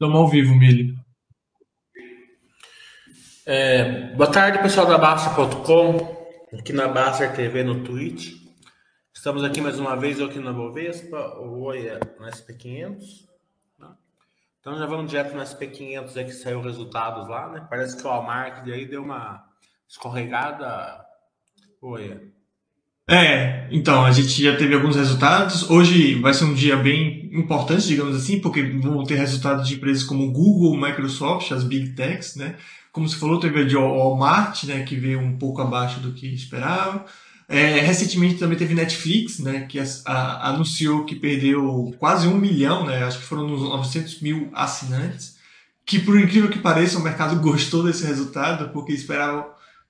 Estamos ao vivo, Mili. É, boa tarde, pessoal da Basta.com, aqui na Basta TV no Twitch. Estamos aqui mais uma vez, eu aqui na Bovespa, o Oi é no SP500. Né? Então já vamos direto no SP500 aí que saiu resultados lá, né? Parece que o Walmart aí deu uma escorregada. Oi. É, então, a gente já teve alguns resultados. Hoje vai ser um dia bem importante, digamos assim, porque vão ter resultados de empresas como Google, Microsoft, as Big Techs, né? Como você falou, teve a de Walmart, né, que veio um pouco abaixo do que esperava. É, recentemente também teve Netflix, né, que a, a, anunciou que perdeu quase um milhão, né, acho que foram uns 900 mil assinantes, que por incrível que pareça o mercado gostou desse resultado, porque esperavam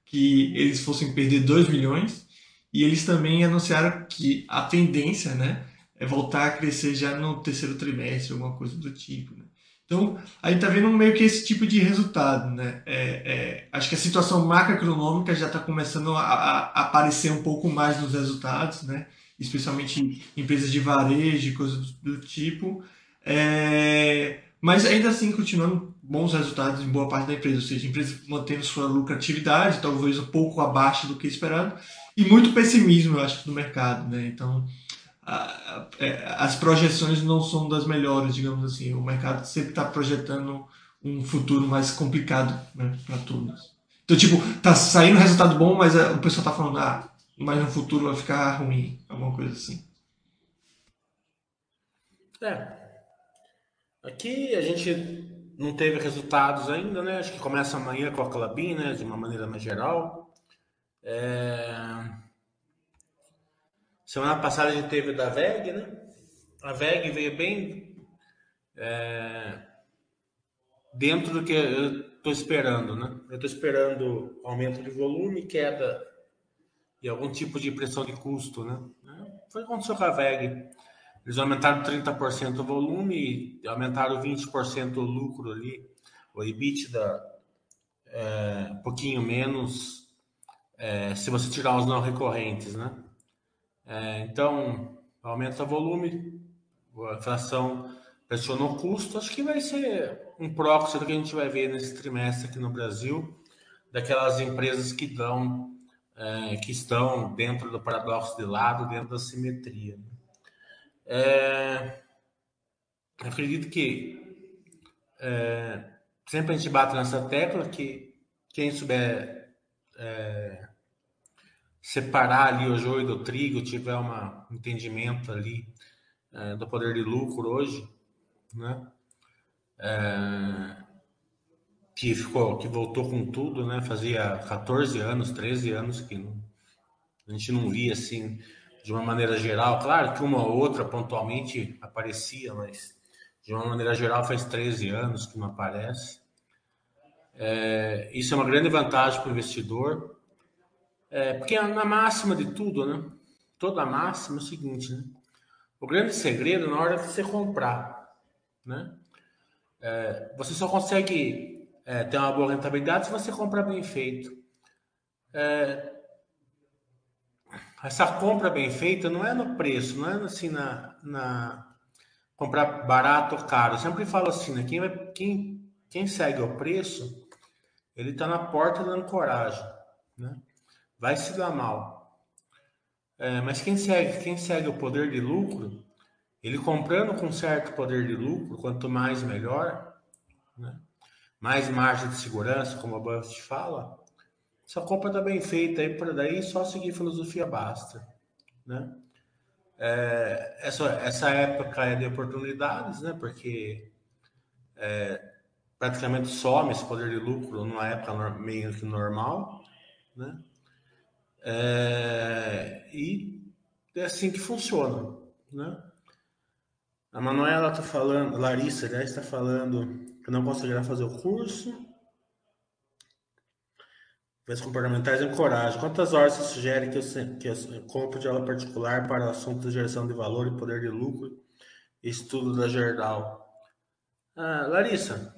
que eles fossem perder 2 milhões. E eles também anunciaram que a tendência, né, é voltar a crescer já no terceiro trimestre, alguma coisa do tipo, né? Então, gente está vendo meio que esse tipo de resultado, né? É, é, acho que a situação macroeconômica já está começando a, a, aparecer um pouco mais nos resultados, né? Especialmente empresas de varejo coisas do, do tipo. É, mas ainda assim, continuando bons resultados em boa parte da empresa, ou seja, a empresa mantendo sua lucratividade, talvez um pouco abaixo do que esperado, e muito pessimismo, eu acho, no mercado, né? Então, a, a, é, as projeções não são das melhores, digamos assim. O mercado sempre está projetando um futuro mais complicado né, para todos. Então, tipo, tá saindo resultado bom, mas o pessoal tá falando, ah, mas no futuro vai ficar ruim, alguma coisa assim. É. Aqui a gente não teve resultados ainda, né? Acho que começa amanhã com a Clabin, né? De uma maneira mais geral. É... Semana passada a gente teve da VEG, né? A VEG veio bem é... dentro do que eu estou esperando, né? Eu estou esperando aumento de volume, queda e algum tipo de pressão de custo, né? Foi o que aconteceu com a VEG. Eles aumentaram 30% o volume e aumentaram 20% o lucro ali, o EBITDA, é, um pouquinho menos é, se você tirar os não recorrentes, né? É, então, aumenta o volume, a inflação pressiona o custo, acho que vai ser um proxy do que a gente vai ver nesse trimestre aqui no Brasil, daquelas empresas que dão, é, que estão dentro do paradoxo de lado, dentro da simetria. Né? É, acredito que é, sempre a gente bate nessa tecla que quem souber é, separar ali o joio do trigo, tiver um entendimento ali é, do poder de lucro hoje, né? É, que ficou, que voltou com tudo, né? Fazia 14 anos, 13 anos que não, a gente não via assim de uma maneira geral. Claro que uma ou outra pontualmente aparecia, mas de uma maneira geral faz 13 anos que não aparece. É, isso é uma grande vantagem para o investidor, é, porque na máxima de tudo, né? Toda máxima é o seguinte, né? O grande segredo na hora de você comprar, né? É, você só consegue é, ter uma boa rentabilidade se você comprar bem feito. É, essa compra bem feita não é no preço, não é assim na, na comprar barato ou caro. Eu sempre falo assim, né? Quem, vai, quem, quem segue o preço ele está na porta da ancoragem, né? Vai se dar mal. É, mas quem segue, quem segue o poder de lucro, ele comprando com certo poder de lucro, quanto mais melhor, né? mais margem de segurança, como a Buffett fala, essa compra está bem feita aí para daí só seguir filosofia basta, né? É, essa, essa época é de oportunidades, né? Porque é, praticamente some esse poder de lucro numa época meio que normal, né? É, e é assim que funciona, né? A Manuela está falando, Larissa, aliás, está falando que não conseguirá fazer o curso. Vezes comportamentais encoraja. Quantas horas você sugere que eu, que eu compre de aula particular para o assunto de geração de valor e poder de lucro e estudo da Gerdau? Ah, Larissa,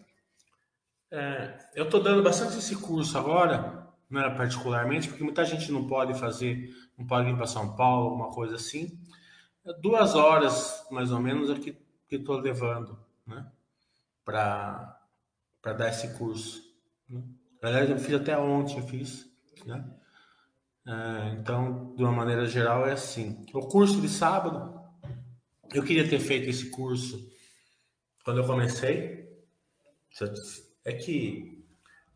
é, eu estou dando bastante esse curso agora, né, particularmente, porque muita gente não pode fazer, não pode vir para São Paulo, alguma coisa assim. É duas horas, mais ou menos, é que estou levando. Né? para dar esse curso. Né? Aliás, eu fiz até ontem, eu fiz. Né? É, então, de uma maneira geral, é assim. O curso de sábado, eu queria ter feito esse curso quando eu comecei. É que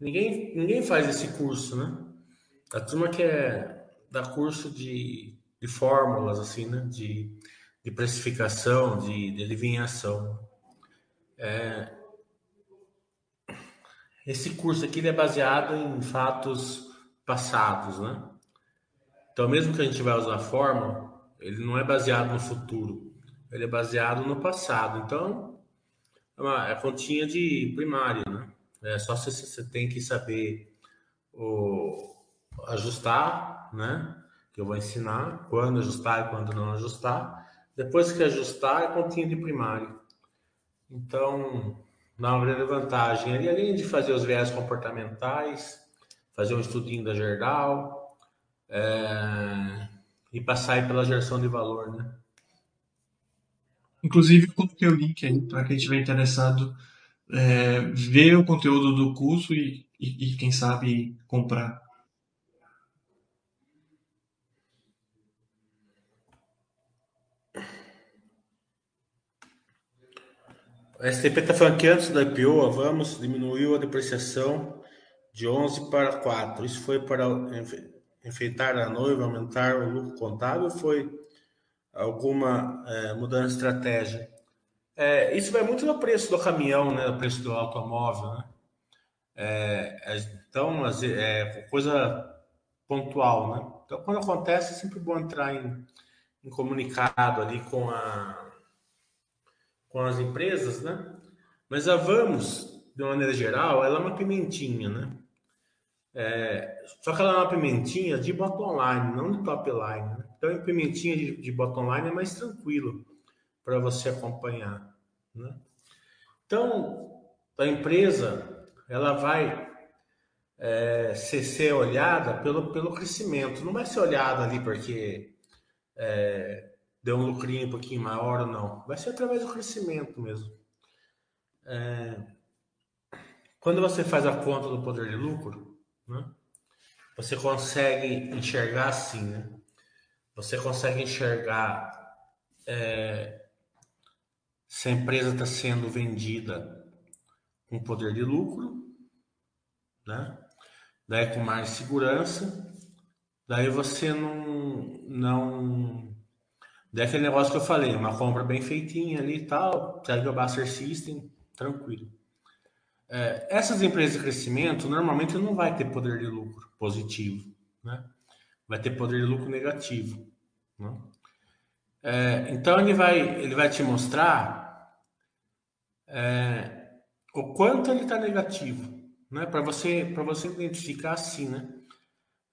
ninguém, ninguém faz esse curso, né? A turma que é da curso de, de fórmulas, assim, né? De, de precificação, de, de adivinhação. É, esse curso aqui ele é baseado em fatos passados, né? Então, mesmo que a gente vai usar a fórmula, ele não é baseado no futuro, ele é baseado no passado. Então, é uma é continha de primário, né? É só se você tem que saber o, ajustar, né? Que eu vou ensinar quando ajustar e quando não ajustar. Depois que ajustar, é continha de primário. Então, dá uma grande vantagem. Ali, além de fazer os viés comportamentais, fazer um estudinho da Gerdau é, e passar pela geração de valor, né? Inclusive, coloquei o link aí para quem estiver interessado é, ver o conteúdo do curso e, e, e, quem sabe, comprar. A STP está falando que antes da IPO, Vamos diminuiu a depreciação de 11 para 4. Isso foi para enfeitar a noiva, aumentar o lucro contábil? Foi alguma é, mudança de estratégia? É, isso vai muito no preço do caminhão, né? No preço do automóvel, né? É, então, é coisa pontual, né? Então, quando acontece, é sempre bom entrar em, em comunicado ali com a com as empresas, né? Mas a Vamos, de uma maneira geral, ela é uma pimentinha, né? É, só que ela é uma pimentinha de bottom line, não de top line. Né? Então, a pimentinha de, de bottom line é mais tranquilo para você acompanhar, né? Então, a empresa, ela vai é, ser, ser, olhada pelo, pelo crescimento, não vai ser olhada ali porque é, deu um lucrinho um pouquinho maior ou não. Vai ser através do crescimento mesmo. É... Quando você faz a conta do poder de lucro, né, você consegue enxergar assim, né? Você consegue enxergar é, se a empresa está sendo vendida com poder de lucro, né? Daí com mais segurança, daí você não, não Daí aquele negócio que eu falei, uma compra bem feitinha ali e tal, segue o Buster System, tranquilo. É, essas empresas de crescimento normalmente não vai ter poder de lucro positivo, né? Vai ter poder de lucro negativo. Né? É, então ele vai, ele vai te mostrar é, o quanto ele está negativo, né? Para você, para você identificar assim, né?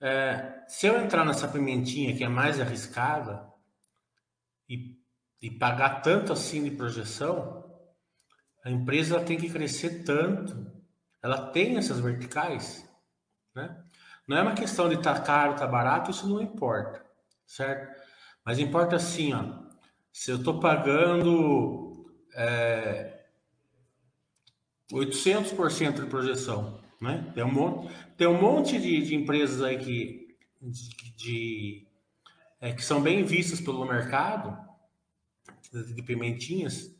É, se eu entrar nessa pimentinha que é mais arriscada, e, e pagar tanto assim de projeção, a empresa tem que crescer tanto, ela tem essas verticais, né? Não é uma questão de estar tá caro, estar tá barato, isso não importa, certo? Mas importa assim, ó, se eu estou pagando é, 800% de projeção, né? Tem um monte, tem um monte de, de empresas aí que, de, de é, que são bem vistas pelo mercado, de pimentinhas,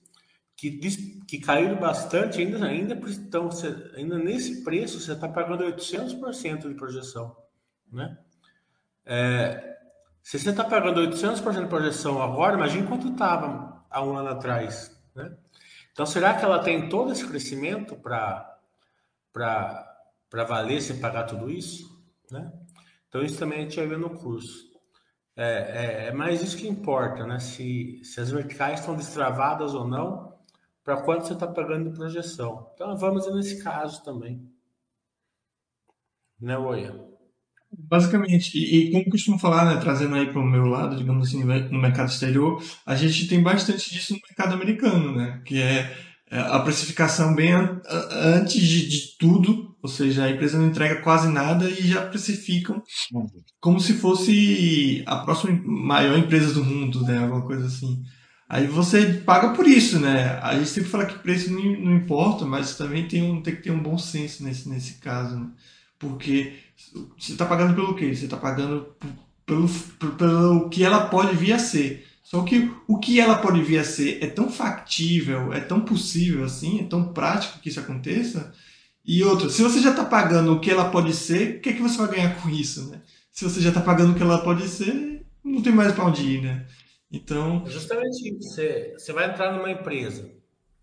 que, que caíram bastante, ainda, ainda, então, ainda nesse preço você está pagando 800% de projeção. Né? É, se você está pagando 800% de projeção agora, imagine quanto estava há um ano atrás. Né? Então, será que ela tem todo esse crescimento para valer sem pagar tudo isso? Né? Então, isso também a gente vai ver no curso. É, é, é, mais isso que importa, né? Se, se as verticais estão destravadas ou não, para quanto você está pagando de projeção. Então vamos nesse caso também. Né, Oia? Basicamente, e, e como costumo falar, né, trazendo aí para o meu lado, digamos assim, no mercado exterior, a gente tem bastante disso no mercado americano, né? Que é, é a precificação bem antes de, de tudo ou seja, a empresa não entrega quase nada e já precificam como se fosse a próxima maior empresa do mundo, né? Alguma coisa assim. Aí você paga por isso, né? A gente sempre fala que preço não, não importa, mas também tem, um, tem que ter um bom senso nesse, nesse caso, né? Porque você está pagando pelo quê? Você está pagando pelo, pelo que ela pode vir a ser. Só que o que ela pode vir a ser é tão factível, é tão possível assim, é tão prático que isso aconteça. E outra, se você já está pagando o que ela pode ser, o que, é que você vai ganhar com isso, né? Se você já está pagando o que ela pode ser, não tem mais para onde ir, né? Então. É justamente isso. Você, você vai entrar numa empresa,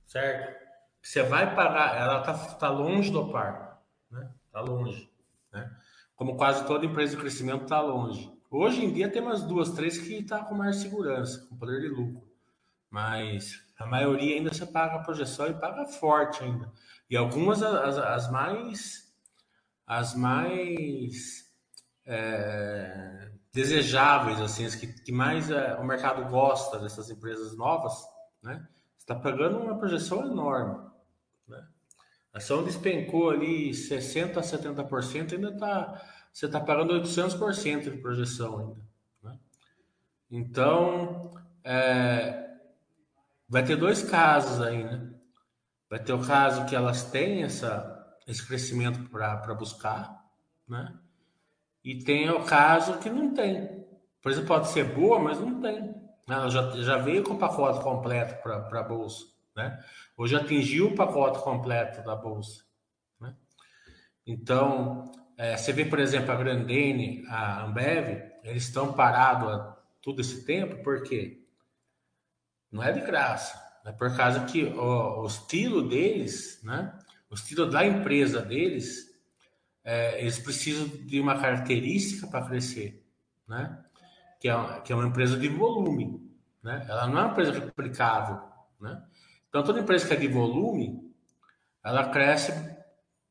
certo? Você vai pagar, ela está tá longe do par, né? Está longe? Como quase toda empresa de crescimento está longe. Hoje em dia tem umas duas, três que está com mais segurança, com poder de lucro. Mas a maioria ainda você paga a projeção e paga forte ainda. E algumas as, as mais as mais é, desejáveis, assim, as que, que mais é, o mercado gosta dessas empresas novas, né? Está pagando uma projeção enorme? A ação despencou ali 60 a 70%, ainda está você está pagando 800% de projeção ainda. Né? Então, é, vai ter dois casos aí, né? Vai ter o caso que elas têm essa, esse crescimento para buscar, né? E tem o caso que não tem. Por exemplo, pode ser boa, mas não tem. Ela já, já veio com o pacote completo para a bolsa, né? Hoje atingiu o pacote completo da bolsa, né? Então, é, você vê, por exemplo, a Grandene, a Ambev, eles estão parados há todo esse tempo, por quê? Não é de graça. É por causa que o, o estilo deles, né? O estilo da empresa deles, é, eles precisam de uma característica para crescer, né? Que é, que é uma empresa de volume, né? Ela não é uma empresa replicável, né? Então, toda empresa que é de volume, ela cresce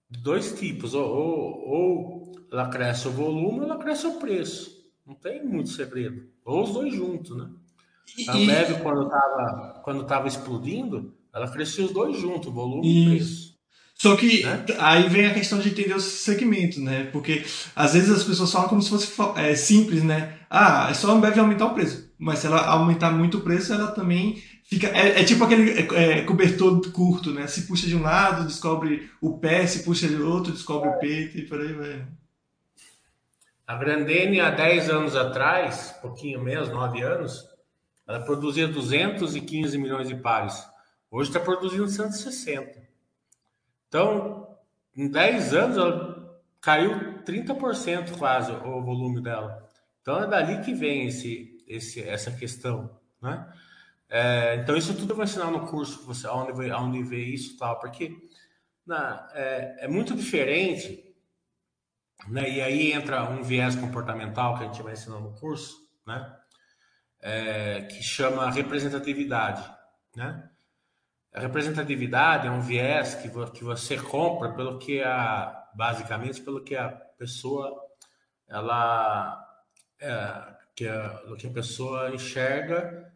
de dois tipos, ou, ou, ou ela cresce o volume ou ela cresce o preço. Não tem muito segredo. Ou os dois juntos, né? A Ambev, quando estava quando tava explodindo, ela crescia os dois juntos, volume e preço. Só que né? aí vem a questão de entender os segmentos, né? Porque às vezes as pessoas falam como se fosse é, simples, né? Ah, é só a Ambev aumentar o preço. Mas se ela aumentar muito o preço, ela também Fica, é, é tipo aquele é, é, cobertor curto, né? Se puxa de um lado, descobre o pé, se puxa de outro, descobre o peito e por aí vai. A Grandene, há 10 anos atrás, pouquinho menos, 9 anos, ela produzia 215 milhões de pares. Hoje está produzindo 160. Então, em 10 anos, ela caiu 30% quase o volume dela. Então, é dali que vem esse, esse, essa questão, né? É, então, isso tudo eu vou ensinar no curso, você, onde, onde ver isso e tal, porque na, é, é, muito diferente, né? E aí entra um viés comportamental que a gente vai ensinar no curso, né? É, que chama representatividade, né? A representatividade é um viés que, que você compra pelo que a, basicamente, pelo que a pessoa, ela, é, que a, que a pessoa enxerga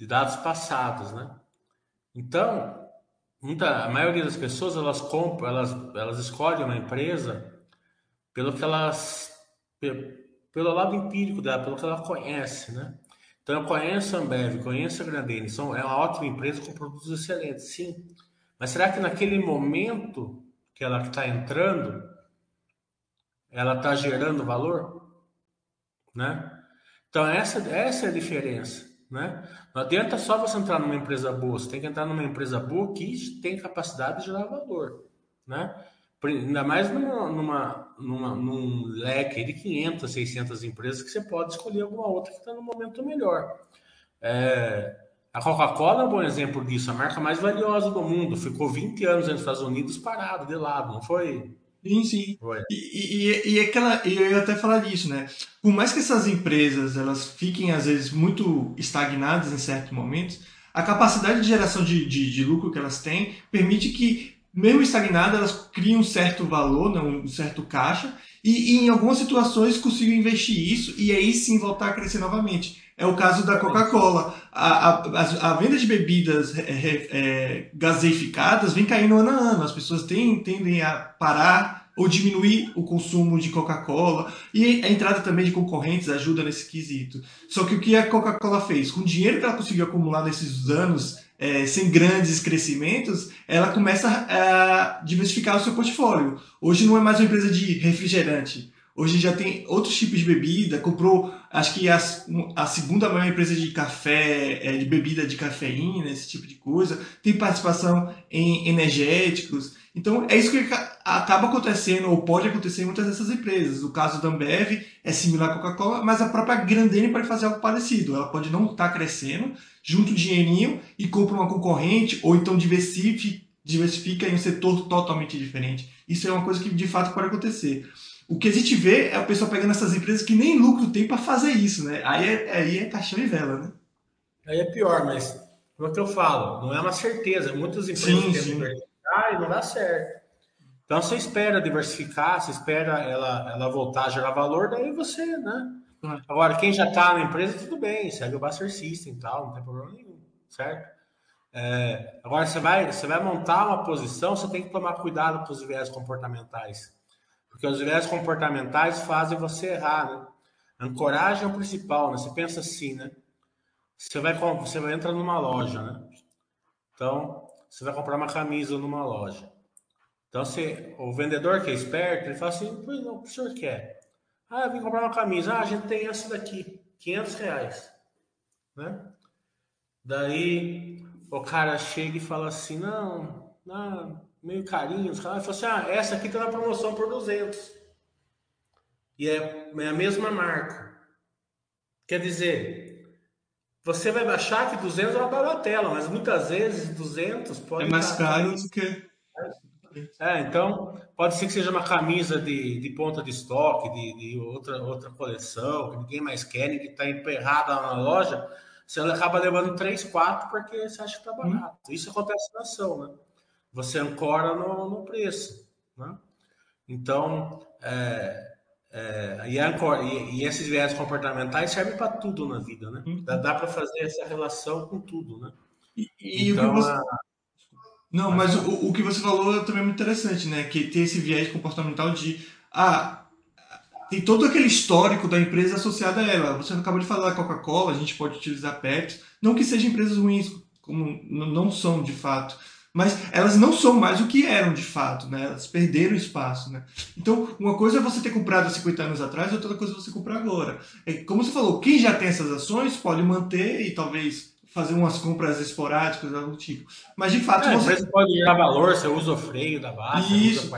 de dados passados, né? Então, muita, a maioria das pessoas elas compram, elas, elas escolhem uma empresa pelo que elas, pelo lado empírico dela, pelo que ela conhece, né? Então, eu conheço a Ambev, conheço a Grandene, são, é uma ótima empresa com produtos excelentes, sim. Mas será que naquele momento que ela está entrando, ela está gerando valor? Né? Então, essa, essa é a diferença. Né? Não adianta só você entrar numa empresa boa, você tem que entrar numa empresa boa que tem capacidade de gerar valor. Né? Ainda mais numa, numa, numa, num leque de 500, 600 empresas que você pode escolher alguma outra que está no momento melhor. É, a Coca-Cola é um bom exemplo disso, a marca mais valiosa do mundo. Ficou 20 anos nos Estados Unidos parado, de lado, não foi? Sim, sim. E, e, e, aquela, eu ia até falar disso, né? Por mais que essas empresas elas fiquem, às vezes, muito estagnadas em certos momentos, a capacidade de geração de, de, de lucro que elas têm permite que, mesmo estagnadas, elas criem um certo valor, né? um certo caixa, e, e em algumas situações consigam investir isso e aí sim voltar a crescer novamente. É o caso da Coca-Cola. A, a, a, venda de bebidas é, é, é, gaseificadas vem caindo ano a ano. As pessoas têm, tendem a parar ou diminuir o consumo de Coca-Cola. E a entrada também de concorrentes ajuda nesse quesito. Só que o que a Coca-Cola fez? Com o dinheiro que ela conseguiu acumular nesses anos, é, sem grandes crescimentos, ela começa a diversificar o seu portfólio. Hoje não é mais uma empresa de refrigerante Hoje já tem outros tipos de bebida, comprou, acho que a, a segunda maior empresa de café, é, de bebida de cafeína, esse tipo de coisa, tem participação em energéticos. Então é isso que acaba acontecendo, ou pode acontecer em muitas dessas empresas. O caso da Ambev é similar à Coca-Cola, mas a própria Grandene pode fazer algo parecido. Ela pode não estar tá crescendo, junta o dinheirinho e compra uma concorrente, ou então diversifica, diversifica em um setor totalmente diferente. Isso é uma coisa que de fato pode acontecer. O que a gente vê é o pessoal pegando essas empresas que nem lucro tem para fazer isso, né? Aí é, aí é caixão e vela, né? Aí é pior, mas como é que eu falo? Não é uma certeza. Muitas empresas sim, sim. E não dá certo. Então você espera diversificar, você espera ela, ela voltar a gerar valor, daí você, né? Uhum. Agora, quem já está na empresa, tudo bem, segue o Buster System e tal, não tem problema nenhum, certo? É, agora, você vai, você vai montar uma posição, você tem que tomar cuidado com os viés comportamentais. Porque os viés comportamentais fazem você errar, né? Ancoragem é o principal, né? Você pensa assim, né? Você vai, você vai entrar numa loja, né? Então, você vai comprar uma camisa numa loja. Então, você, o vendedor que é esperto, ele fala assim, pois não, o senhor quer? Ah, eu vim comprar uma camisa. Ah, a gente tem essa daqui, 500 reais. Né? Daí, o cara chega e fala assim, não, não meio carinho, os caras falam assim, ah, essa aqui tá na promoção por 200. E é, é a mesma marca. Quer dizer, você vai achar que 200 é uma bagatela, mas muitas vezes 200 pode... É mais caro do que... É, então, pode ser que seja uma camisa de, de ponta de estoque, de, de outra, outra coleção, que ninguém mais quer, ninguém está emperrada na loja, você acaba levando 3, 4 porque você acha que está barato. Hum. Isso acontece na ação, né? você ancora no, no preço. Né? Então, é, é, e, ancora, e, e, esses viés comportamentais servem para tudo na vida, né? Uhum. Dá, dá para fazer essa relação com tudo, né? E, e então, você... a... Não, mas o, o que você falou também é muito interessante, né? Que tem esse viés comportamental de ah, tem todo aquele histórico da empresa associada a ela. Você acabou de falar da Coca-Cola, a gente pode utilizar Pepsi, não que sejam empresas ruins, como não são de fato, mas elas não são mais o que eram de fato, né? Elas perderam espaço, né? Então, uma coisa é você ter comprado há 50 anos atrás, outra coisa é você comprar agora. É, como você falou, quem já tem essas ações pode manter e talvez fazer umas compras esporádicas, algo do tipo. Mas de fato é, você pode gerar valor, você usa o freio da base, Isso.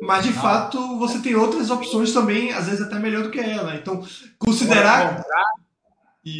Mas de fato você tem outras opções também, às vezes até melhor do que ela. Então, considerar comprar,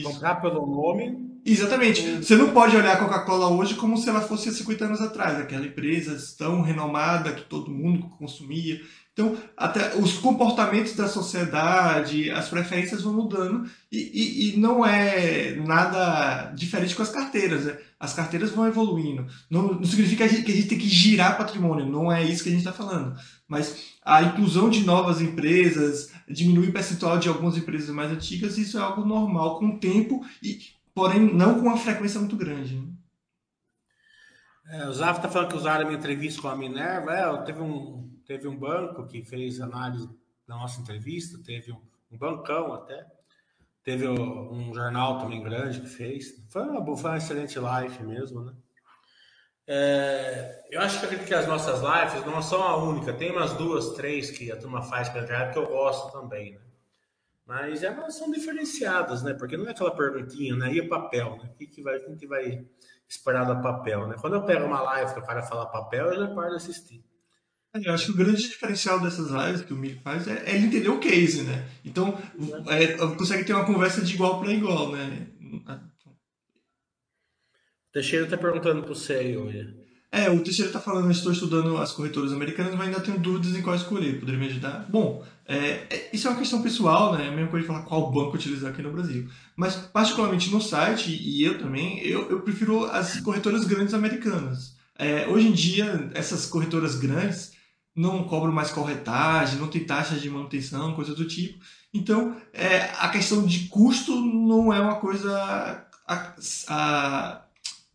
comprar pelo nome Exatamente. Você não pode olhar a Coca-Cola hoje como se ela fosse há 50 anos atrás, aquela empresa tão renomada que todo mundo consumia. Então, até os comportamentos da sociedade, as preferências vão mudando e, e, e não é nada diferente com as carteiras. Né? As carteiras vão evoluindo. Não, não significa que a, gente, que a gente tem que girar patrimônio, não é isso que a gente está falando. Mas a inclusão de novas empresas, diminuir o percentual de algumas empresas mais antigas, isso é algo normal com o tempo e porém não com uma frequência muito grande. Né? É, o Zaf está falando que usaram a minha entrevista com a Minerva. É, teve, um, teve um banco que fez análise da nossa entrevista, teve um, um bancão até, teve um jornal também grande que fez. Foi uma, foi uma excelente live mesmo, né? É, eu acho que, as nossas lives não são a única, tem umas duas, três que a turma faz pela internet que eu gosto também, né? Mas elas são diferenciadas, né? Porque não é aquela perguntinha, né? E o papel, né? O que, que vai, quem que vai esperar da papel, né? Quando eu pego uma live que o cara fala papel, eu já paro de assistir. É, eu acho que o grande diferencial dessas lives que o Mili faz é, é, ele entender o case, né? Então, é, consegue ter uma conversa de igual para igual, né? Teixeira está perguntando para você aí, hoje. É, o Teixeira está falando, estou estudando as corretoras americanas, mas ainda tenho dúvidas em qual escolher. Poderia me ajudar? Bom, é, é, isso é uma questão pessoal, né? É a mesma coisa de falar qual banco utilizar aqui no Brasil. Mas, particularmente no site, e eu também, eu, eu prefiro as corretoras grandes americanas. É, hoje em dia, essas corretoras grandes não cobram mais corretagem, não tem taxa de manutenção, coisa do tipo. Então, é, a questão de custo não é uma coisa a, a,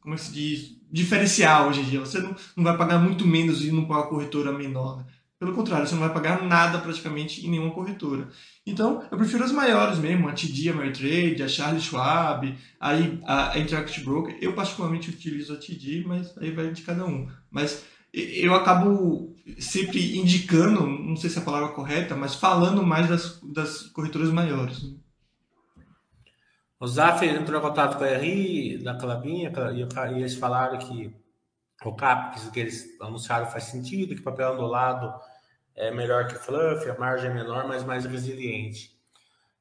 como é se diz, diferencial hoje em dia. Você não, não vai pagar muito menos indo para uma corretora menor. Né? Pelo contrário, você não vai pagar nada praticamente em nenhuma corretora. Então, eu prefiro as maiores mesmo, a TD, a Ameritrade, a Charles Schwab, a Interactive Broker. Eu particularmente utilizo a TD, mas aí vai de cada um. Mas eu acabo sempre indicando, não sei se é a palavra correta, mas falando mais das, das corretoras maiores. Né? O Zaf entrou em contato com a RI da Clabinha e eles falaram que o CAPEX que eles anunciaram faz sentido, que papel ondulado é melhor que fluff, a margem é menor, mas mais resiliente.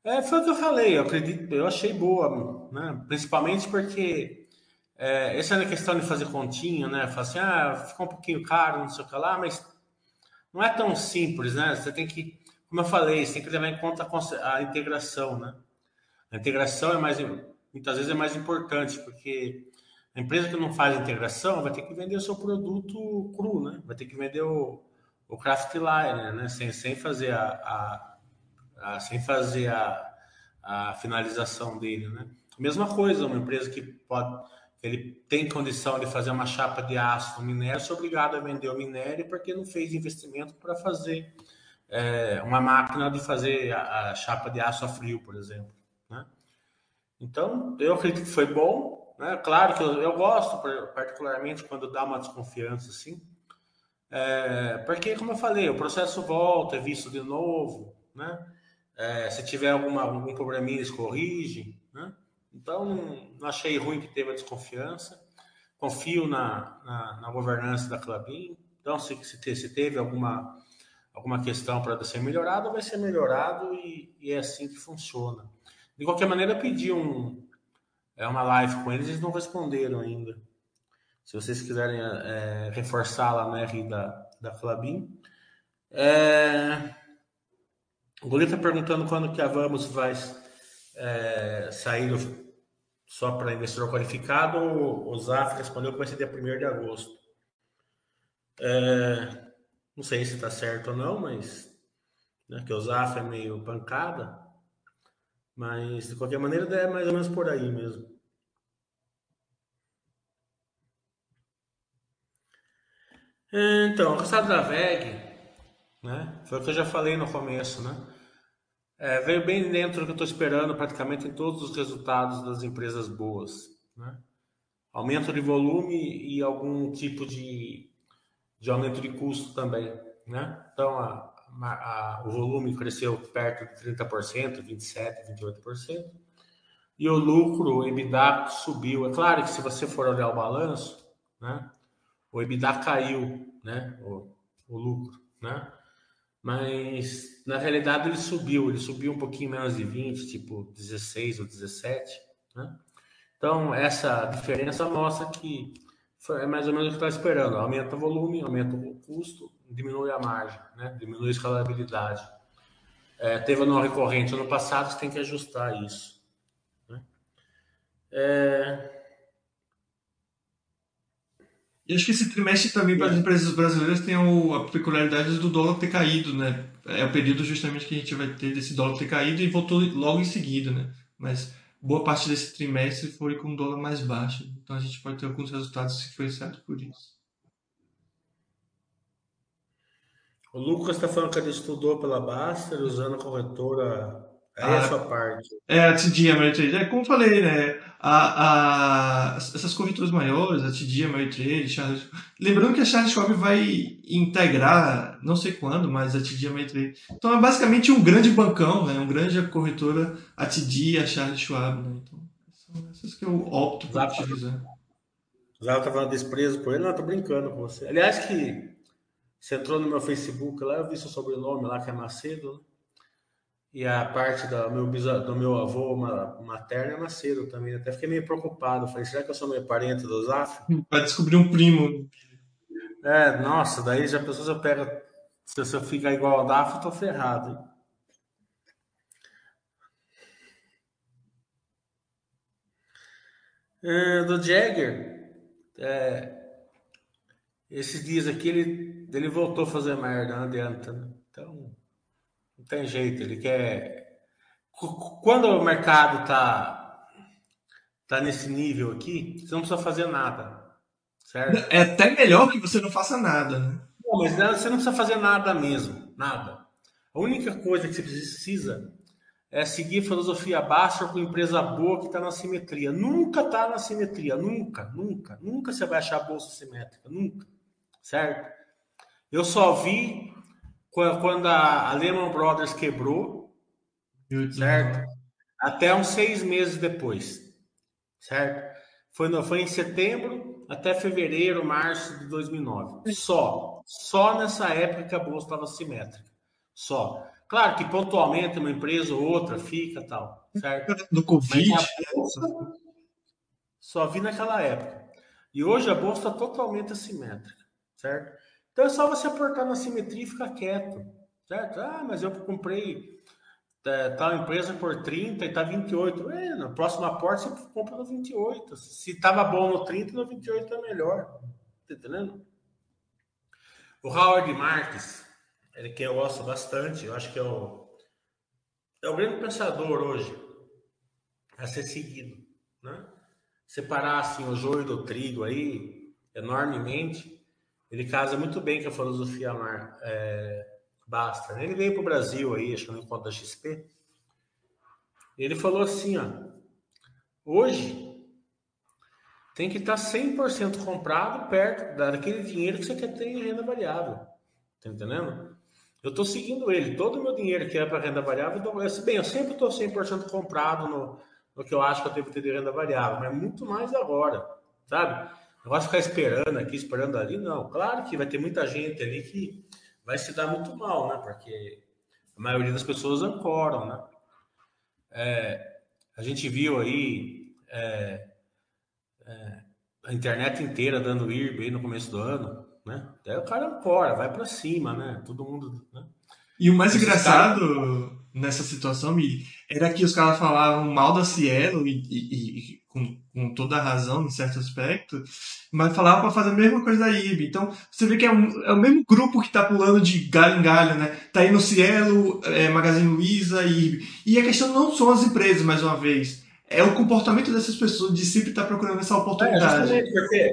É, foi o que eu falei, eu acredito, eu achei boa, né? principalmente porque é, essa é a questão de fazer continha, né? Falar assim, ah, ficou um pouquinho caro, não sei o que lá, mas não é tão simples, né? Você tem que, como eu falei, você tem que levar em conta a integração, né? A integração é mais, muitas vezes é mais importante, porque a empresa que não faz integração vai ter que vender o seu produto cru, né? Vai ter que vender o, o craft liner, né? Sem, sem fazer a, a, a sem fazer a, a finalização dele, né? Mesma coisa, uma empresa que pode ele tem condição de fazer uma chapa de aço no minério, é obrigado a vender o minério porque não fez investimento para fazer é, uma máquina de fazer a, a, chapa de aço a frio, por exemplo. Então, eu acredito que foi bom. Né? Claro que eu, eu gosto, particularmente, quando dá uma desconfiança assim. É, porque, como eu falei, o processo volta, é visto de novo. Né? É, se tiver alguma, algum probleminha, eles corrigem. Né? Então, não achei ruim que teve a desconfiança. Confio na, na, na governança da Clabin. Então, se, se, teve alguma, alguma questão para ser melhorado, vai ser melhorado e, e é assim que funciona. De qualquer maneira, pedi um, é uma live com eles, eles não responderam ainda. Se vocês quiserem é, reforçar lá na R da, da Flabin. É... O Goleta está perguntando quando que a Vamos vai é, sair só para investidor qualificado. O Zaf respondeu que vai ser dia 1 de agosto. É, não sei se está certo ou não, mas né, que o Zaf é meio pancada. Mas, de qualquer maneira, é mais ou menos por aí mesmo. Então, o resultado da VEG, né, foi o que eu já falei no começo, né? É, veio bem dentro do que eu estou esperando praticamente em todos os resultados das empresas boas. Né? Aumento de volume e algum tipo de, de aumento de custo também. Né? Então, a, a, o volume cresceu perto de 30%, 27%, 28%. E o lucro, o EBITDA subiu. É claro que se você for olhar o balanço, né, o EBITDA caiu, né, o, o lucro, né? Mas na realidade ele subiu, ele subiu um pouquinho menos de 20, tipo 16 ou 17, né? Então essa diferença mostra que é mais ou menos o que está esperando. Aumenta o volume, aumenta o custo, diminui a margem, né? diminui a escalabilidade. É, teve não recorrente ano passado, você tem que ajustar isso. Né? É... E acho que esse trimestre também para as empresas brasileiras tem a peculiaridade do dólar ter caído, né? É o período justamente que a gente vai ter desse dólar ter caído e voltou logo em seguida, né? Mas boa parte desse trimestre foi com dólar mais baixo. Então a gente pode ter alguns resultados influenciados por isso. O Lucas está falando que ele estudou pela Baster usando a corretora. É ah, essa parte. É, a TD Ameritrade. É como eu falei, né? A, a, essas corretoras maiores, a TD Ameritrade, Charles... Lembrando que a Charles Schwab vai integrar, não sei quando, mas a TD Ameritrade. Então é basicamente um grande bancão, né? Um grande corretora, a TD a Charles Schwab, né? Então, são essas que eu opto por utilizar. Zara tá falando desprezo por ele, não, tô brincando com você. Aliás, que você entrou no meu Facebook lá, eu vi seu sobrenome lá, que é Macedo, né? E a parte do meu, do meu avô materno é Macedo também. Até fiquei meio preocupado. Falei, será que eu sou meio parente do Zaf? Vai descobrir um primo. É, nossa, daí já pensou se eu pego. Se eu ficar igual ao Daf, eu tô ferrado. É, do Jagger, é, esses dias aqui ele, ele voltou a fazer merda, não adianta. Né? Então, não tem jeito, ele quer. Quando o mercado tá, tá nesse nível aqui, você não precisa fazer nada. Certo? É até melhor que você não faça nada, né? Não, mas você não precisa fazer nada mesmo, nada. A única coisa que você precisa é seguir filosofia baixa com empresa boa que está na simetria. Nunca está na simetria, nunca, nunca, nunca você vai achar a bolsa simétrica, nunca, certo? Eu só vi quando a Lehman Brothers quebrou, certo? Até uns seis meses depois, certo? Foi, no, foi em setembro até fevereiro, março de 2009. Só, só nessa época que a bolsa estava simétrica, só. Claro que pontualmente uma empresa ou outra fica tal, certo? Do Covid. Bolsa, só vi naquela época. E hoje a bolsa está totalmente assimétrica, certo? Então é só você aportar na simetria e ficar quieto, certo? Ah, mas eu comprei é, tal empresa por 30 e está 28. É, na próxima aporte você compra no 28. Se estava bom no 30, no 28 é melhor. Tá entendendo? O Howard Marques, ele que eu gosto bastante, eu acho que é o, é o grande pensador hoje a ser seguido, né? Separar assim o joio do trigo aí enormemente ele casa muito bem com a filosofia Mar, é, Basta. Ele veio para o Brasil aí, acho que no encontro da XP. Ele falou assim, ó, hoje tem que estar 100% comprado perto daquele dinheiro que você quer ter em renda variável. Tá entendendo? Eu estou seguindo ele. Todo o meu dinheiro que é para renda variável, eu, bem, eu sempre estou 100% comprado no, no que eu acho que eu devo ter de renda variável, mas muito mais agora, sabe? Vai ficar esperando aqui, esperando ali, não. Claro que vai ter muita gente ali que vai se dar muito mal, né? Porque a maioria das pessoas ancoram, né? É, a gente viu aí é, é, a internet inteira dando IRB aí no começo do ano, né? Daí o cara ancora, vai para cima, né? Todo mundo, né? E o mais Esse engraçado cara... nessa situação, Miri, era que os caras falavam mal da Cielo e, e, e com, com, toda a razão, em certo aspecto, mas falava para fazer a mesma coisa da IB. Então, você vê que é, um, é o mesmo grupo que está pulando de galho em galho, né? Tá aí no Cielo, é, Magazine Luiza e IB. E a questão não são as empresas, mais uma vez. É o comportamento dessas pessoas de sempre estar tá procurando essa oportunidade. É,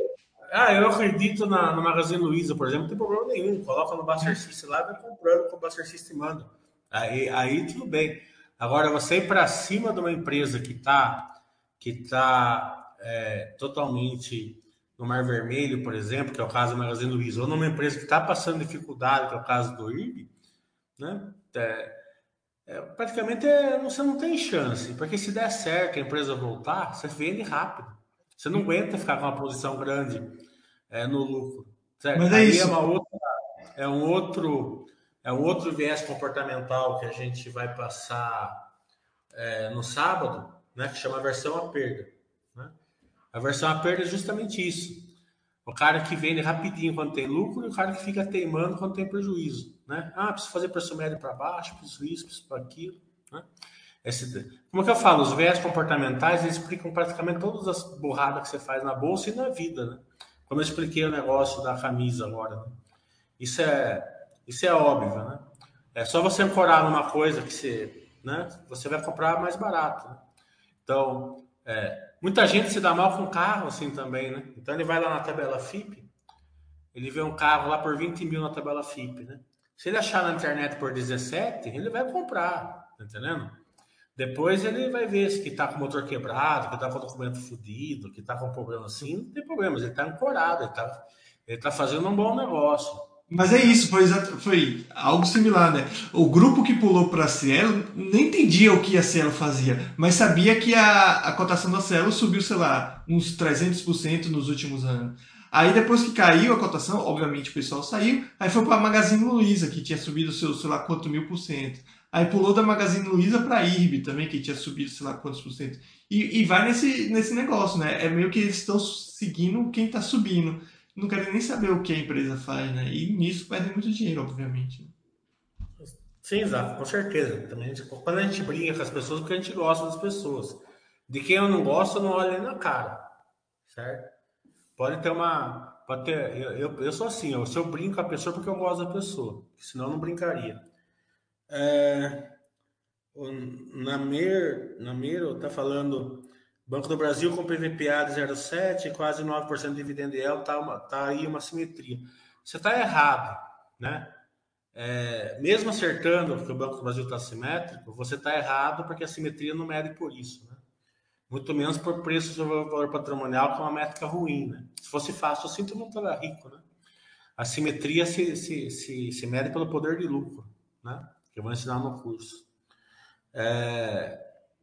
ah, eu acredito na, no Magazine Luiza, por exemplo, não tem problema nenhum. Coloca no Buster System lá, vai comprando com o Buster System manda. Aí, aí tudo bem. Agora, você ir para cima de uma empresa que está que está é, totalmente no Mar Vermelho, por exemplo, que é o caso do Magazine Luiza, ou numa empresa que está passando dificuldade, que é o caso do IRB, né? É, é, praticamente é, você não tem chance, porque se der certo a empresa voltar, você vende rápido. Você não aguenta ficar com uma posição grande é, no lucro. Certo? Mas é Aí é isso. É, uma outra, é um outro é um outro viés comportamental que a gente vai passar é, no sábado, né, que chama versão a perda. Né? A versão a perda é justamente isso. O cara que vende rapidinho quando tem lucro e o cara que fica teimando quando tem prejuízo. Né? Ah, preciso fazer preço médio para baixo, preciso isso, preciso para aquilo. Né? Esse, como é que eu falo? Os viés comportamentais eles explicam praticamente todas as burradas que você faz na bolsa e na vida. Né? Como eu expliquei o negócio da camisa agora. Né? Isso, é, isso é óbvio. Né? É só você ancorar numa coisa que você, né? você vai comprar mais barato. Né? Então, é, muita gente se dá mal com carro assim também, né? Então ele vai lá na tabela FIP, ele vê um carro lá por 20 mil na tabela FIP, né? Se ele achar na internet por 17, ele vai comprar, tá entendendo? Depois ele vai ver se que tá com o motor quebrado, que tá com o documento fodido, que tá com problema assim, não tem problema, ele tá ancorado, ele tá, ele tá fazendo um bom negócio. Mas é isso, foi, foi algo similar, né? O grupo que pulou para a Cielo nem entendia o que a Cielo fazia, mas sabia que a, a cotação da Cielo subiu, sei lá, uns 300% nos últimos anos. Aí depois que caiu a cotação, obviamente o pessoal saiu, aí foi para a Magazine Luiza, que tinha subido seu, sei lá quanto mil por cento. Aí pulou da Magazine Luiza para a IRB também, que tinha subido sei lá quantos por cento. E, e vai nesse, nesse negócio, né? É meio que eles estão seguindo quem está subindo não querem nem saber o que a empresa faz, né? E nisso perdem muito dinheiro, obviamente. Sim, exato, com certeza. Também, quando a gente briga com as pessoas, porque a gente gosta das pessoas. De quem eu não gosto, eu não olho na cara, certo? Pode ter uma, pode ter, eu, eu, eu, sou assim, eu, se eu brinco com a pessoa porque eu gosto da pessoa, senão eu não brincaria. É, o Namer, Namiro está falando Banco do Brasil com PVPA de 0,7, quase 9% de dividendo yield, está tá aí uma simetria. Você está errado, né? É, mesmo acertando que o Banco do Brasil está simétrico, você está errado porque a simetria não mede por isso, né? Muito menos por preço sobre valor patrimonial, que é uma métrica ruim, né? Se fosse fácil assim, todo mundo estaria rico, né? A simetria se, se, se, se mede pelo poder de lucro, né? Que eu vou ensinar no curso. É,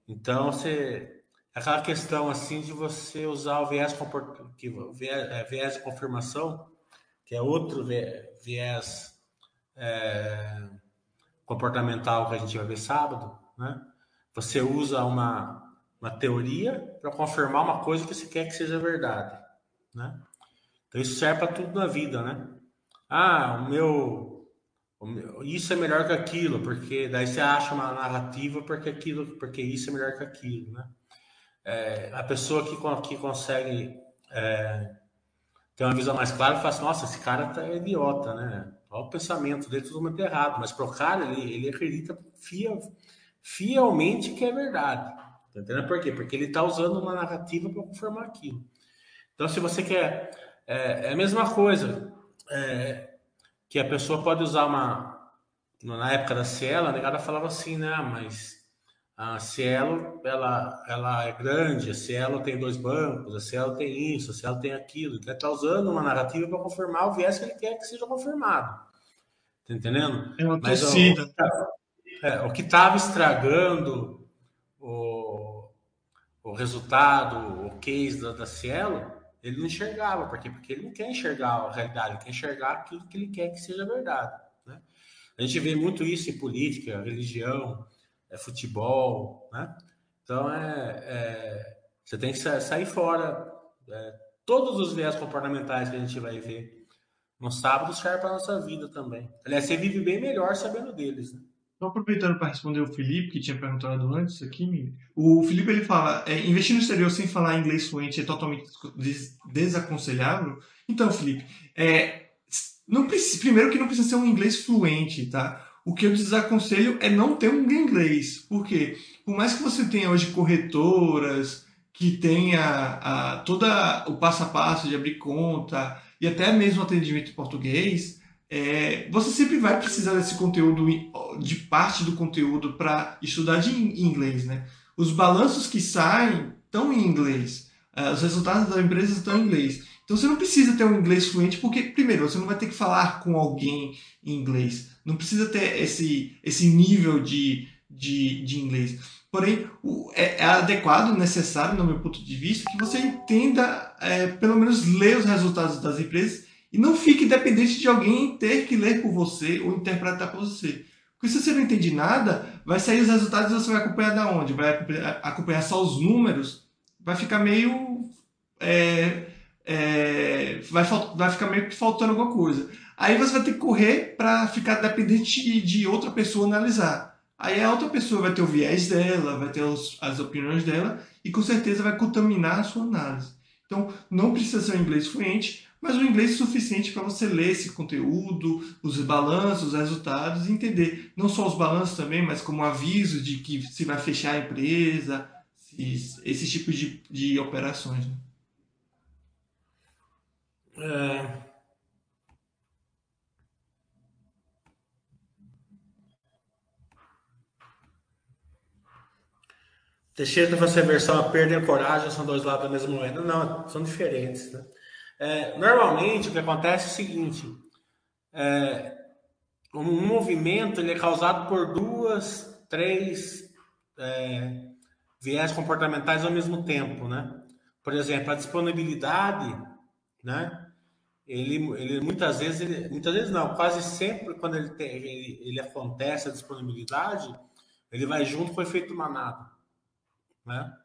então, você, aquela questão assim de você usar o viés, viés, é, viés de confirmação, que é outro viés é, comportamental que a gente vai ver sábado, né? Você usa uma, uma teoria para confirmar uma coisa que você quer que seja verdade, né? Então isso serve para tudo na vida, né? Ah, o meu isso é melhor que aquilo, porque daí você acha uma narrativa porque aquilo, porque isso é melhor que aquilo, né? É, a pessoa que, que consegue é, ter uma visão mais clara fala assim, nossa, esse cara tá idiota, né? Olha o pensamento dele totalmente errado, mas para o cara ele, ele acredita fia, fielmente que é verdade. Tá entendendo por quê? Porque ele está usando uma narrativa para confirmar aquilo. Então, se você quer, é, é a mesma coisa. É, que a pessoa pode usar uma. Na época da Cielo, a negada falava assim, né? Mas a Cielo, ela, ela é grande, a Cielo tem dois bancos, a Cielo tem isso, a Cielo tem aquilo. Ele está usando uma narrativa para confirmar o viés que ele quer que seja confirmado. Tá entendendo? É uma Mas torcida. O, que estava estragando o, o resultado, o case da, da Cielo, ele não enxergava, porque porque ele não quer enxergar a realidade, ele quer enxergar aquilo que ele quer que seja verdade. Né? A gente vê muito isso em política, religião, é, futebol, né? Então é, é, você tem que sair fora. É, todos os viés comportamentais que a gente vai ver no sábado servem para a nossa vida também. Aliás, você vive bem melhor sabendo deles. Né? Só aproveitando para responder o Felipe, que tinha perguntado antes aqui, o Felipe ele fala, é, investir no exterior sem falar inglês fluente é totalmente desaconselhável? Então, Felipe, é, não primeiro que não precisa ser um inglês fluente, tá? O que eu desaconselho é não ter um inglês, porque por mais que você tenha hoje corretoras, que tenha a, toda o passo a passo de abrir conta e até mesmo atendimento em português, é, você sempre vai precisar desse conteúdo, de parte do conteúdo para estudar de inglês, né? Os balanços que saem estão em inglês, os resultados da empresa estão em inglês. Então você não precisa ter um inglês fluente, porque, primeiro, você não vai ter que falar com alguém em inglês. Não precisa ter esse, esse nível de, de, de inglês. Porém, o, é, é, adequado, necessário, no meu ponto de vista, que você entenda, é, pelo menos, ler os resultados das empresas e não fique dependente de alguém ter que ler por você ou interpretar por você. Porque se você não entende nada, vai sair os resultados e você vai acompanhar da onde? Vai acompanhar só os números? Vai ficar meio. É, é, vai, vai ficar meio que faltando alguma coisa. Aí você vai ter que correr para ficar dependente de outra pessoa analisar. Aí a outra pessoa vai ter o viés dela, vai ter os, as opiniões dela e com certeza vai contaminar a sua análise. Então não precisa ser um inglês fluente, mas o inglês suficiente para você ler esse conteúdo, os balanços, os resultados e entender não só os balanços também, mas como aviso de que se vai fechar a empresa, esse tipo de, de operações. Né? É... Teixeira você a versão a perda e a coragem são dois lados da mesma moeda. Não, são diferentes. Né? É, normalmente o que acontece é o seguinte: é, um movimento ele é causado por duas, três é, viés comportamentais ao mesmo tempo, né? Por exemplo, a disponibilidade, né? Ele, ele muitas vezes, ele, muitas vezes não, quase sempre quando ele, tem, ele, ele acontece a disponibilidade, ele vai junto com o efeito manada, né?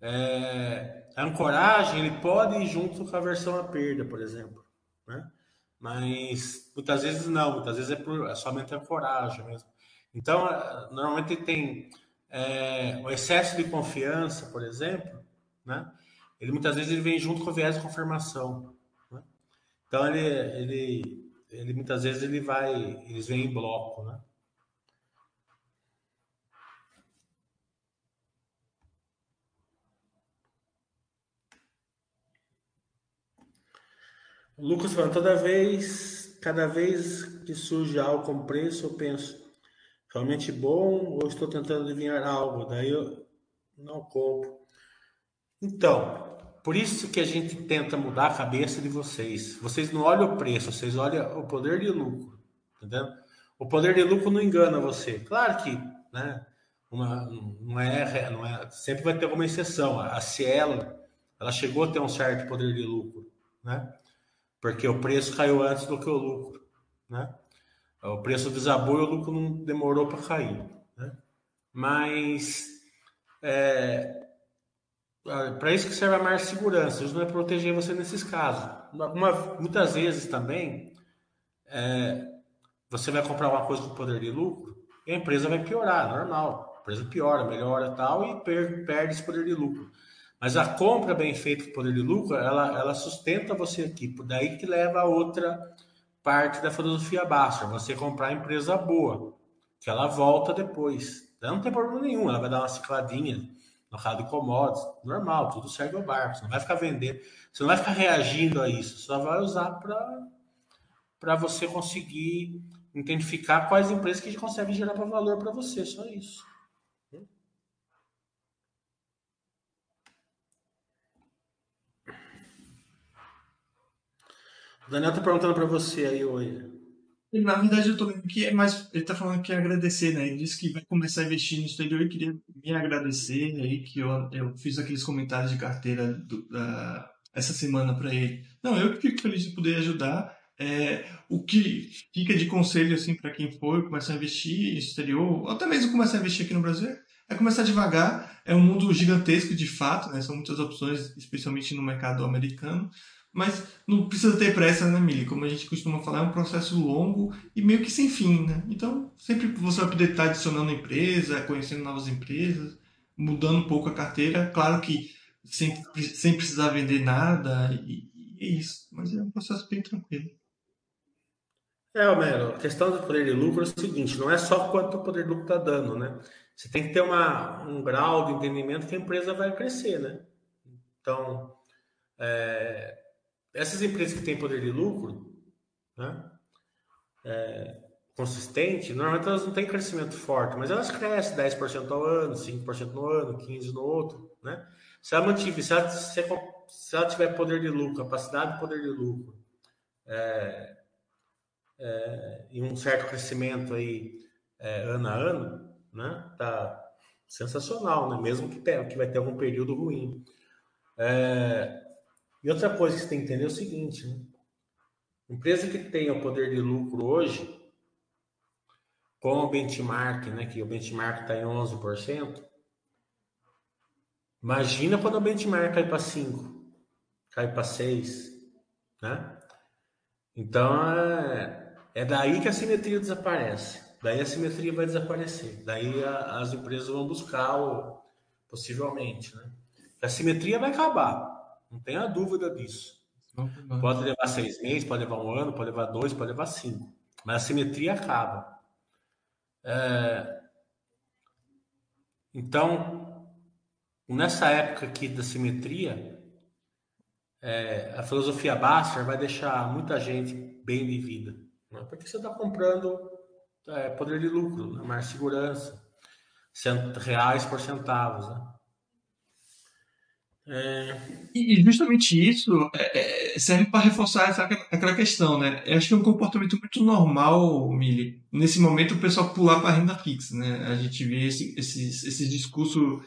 É, a ancoragem ele pode ir junto com a versão à perda, por exemplo, né? Mas muitas vezes não, muitas vezes é, por, é somente a ancoragem mesmo. Então, é, normalmente tem é, o excesso de confiança, por exemplo, né? Ele muitas vezes ele vem junto com o viés de confirmação. Então ele, ele, ele muitas vezes ele vai, eles vêm em bloco, né? Lucas falando, toda vez, cada vez que surge algo com preço, eu penso, realmente bom ou estou tentando adivinhar algo? Daí eu não compro. Então, por isso que a gente tenta mudar a cabeça de vocês. Vocês não olham o preço, vocês olham o poder de lucro. Entendeu? O poder de lucro não engana você. Claro que, né? Uma, não, é, não é. Sempre vai ter alguma exceção. A Cielo, ela chegou a ter um certo poder de lucro, né? Porque o preço caiu antes do que o lucro, né? O preço desabou e o lucro não demorou para cair, né? Mas é, para isso que serve a mais segurança, isso não é proteger você nesses casos. Uma, muitas vezes também é, você vai comprar uma coisa com poder de lucro e a empresa vai piorar, normal. A empresa piora, melhora tal e per, perde esse poder de lucro. Mas a compra bem feita com poder de lucro, ela, ela sustenta você aqui. Por daí que leva a outra parte da filosofia baixa. Você comprar empresa boa, que ela volta depois. Não tem problema nenhum, ela vai dar uma cicladinha no caso de commodities, normal, tudo segue o barco. Você não vai ficar vendendo, você não vai ficar reagindo a isso, só vai usar para você conseguir identificar quais empresas que conseguem gerar valor para você, só isso. O Daniel tá perguntando para você aí, oi. Na verdade, eu tô vendo que é mais. Ele tá falando que é agradecer, né? Ele disse que vai começar a investir no exterior e queria me agradecer aí, que eu, eu fiz aqueles comentários de carteira do, da, essa semana para ele. Não, eu fico feliz de poder ajudar. É, o que fica de conselho assim para quem for começar a investir no exterior, ou até mesmo começar a investir aqui no Brasil, é começar devagar. É um mundo gigantesco de fato, né? São muitas opções, especialmente no mercado americano. Mas não precisa ter pressa, né, Mili? Como a gente costuma falar, é um processo longo e meio que sem fim, né? Então, sempre você vai poder estar adicionando empresa, conhecendo novas empresas, mudando um pouco a carteira. Claro que sem, sem precisar vender nada, e, e é isso. Mas é um processo bem tranquilo. É, Homero, a questão do poder de lucro é o seguinte, não é só quanto o poder de lucro está dando, né? Você tem que ter uma, um grau de entendimento que a empresa vai crescer, né? Então, é, essas empresas que têm poder de lucro, né, é, consistente, normalmente elas não têm crescimento forte, mas elas crescem 10% ao ano, 5% no ano, 15% no outro, né? Se ela mantiver, se ela, se, se ela tiver poder de lucro, capacidade de poder de lucro, é, é, e um certo crescimento aí é, ano a ano, né? Tá sensacional, né? Mesmo que, que vai ter algum período ruim. É, e outra coisa que você tem que entender é o seguinte, né? Empresa que tem o poder de lucro hoje, com o benchmark, né, que o benchmark está em 11%, imagina quando o benchmark cai para 5, cai para 6, né? Então, é, é daí que a simetria desaparece. Daí a simetria vai desaparecer. Daí a, as empresas vão buscar, o, possivelmente, né? A simetria vai acabar. Não tenha dúvida disso. Pode levar seis meses, pode levar um ano, pode levar dois, pode levar cinco. Mas a simetria acaba. É... Então, nessa época aqui da simetria, é, a filosofia Baster vai deixar muita gente bem de vida. Né? Porque você está comprando é, poder de lucro, né? mais segurança, reais por centavos. Né? É... E justamente isso é, é serve para reforçar essa, aquela questão, né? Eu acho que é um comportamento muito normal, Mili, nesse momento o pessoal pular para a renda fixa, né? A gente vê esse, esses, esse discurso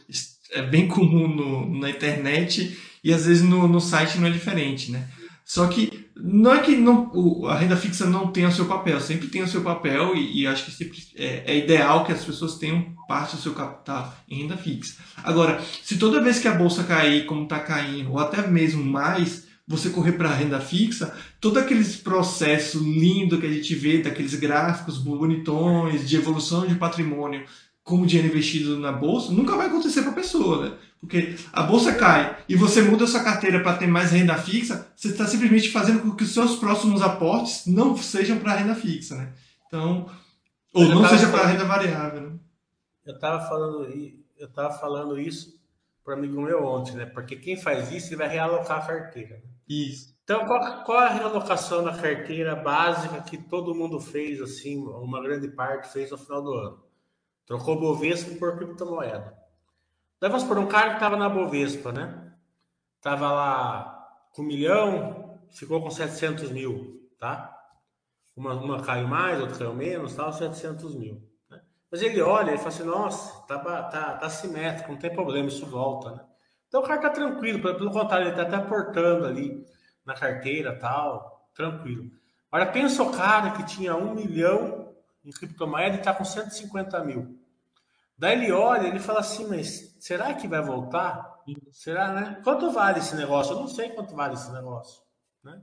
é bem comum no, na internet e às vezes no, no site não é diferente, né? Só que não é que não, o, a renda fixa não tenha o seu papel, sempre tem o seu papel e, e acho que sempre é, é, ideal que as pessoas tenham parte do seu capital em renda fixa. Agora, se toda vez que a bolsa cair, como está caindo, ou até mesmo mais, você correr para a renda fixa, todo aqueles processos lindo que a gente vê, daqueles gráficos bonitões de evolução de patrimônio como dinheiro investido na bolsa, nunca vai acontecer para a pessoa, né? Porque a bolsa cai e você muda a sua carteira para ter mais renda fixa, você está simplesmente fazendo com que os seus próximos aportes não sejam para renda fixa, né? Então, ou não seja para renda variável. Né? Eu estava falando, eu tava falando isso para amigo meu ontem, né? Porque quem faz isso, ele vai realocar a carteira. Né? Isso. Então, qual, qual, a realocação da carteira básica que todo mundo fez, assim, uma grande parte fez no final do ano? Trocou Bovespa por criptomoeda. Daí vamos por um cara que estava na Bovespa, né? Tava lá com um milhão, ficou com 700 mil, tá? Uma, uma caiu mais, outra caiu menos, tal, 700 mil. Né? Mas ele olha e fala assim, nossa, tá, tá, tá simétrico, não tem problema, isso volta, né? Então o cara tá tranquilo, pelo contrário, ele tá até aportando ali na carteira, tal, tranquilo. Agora pensa o cara que tinha um milhão em criptomoeda e tá com 150 mil. Daí ele olha, ele fala assim, mas será que vai voltar? Será, né? Quanto vale esse negócio? Eu não sei quanto vale esse negócio, né?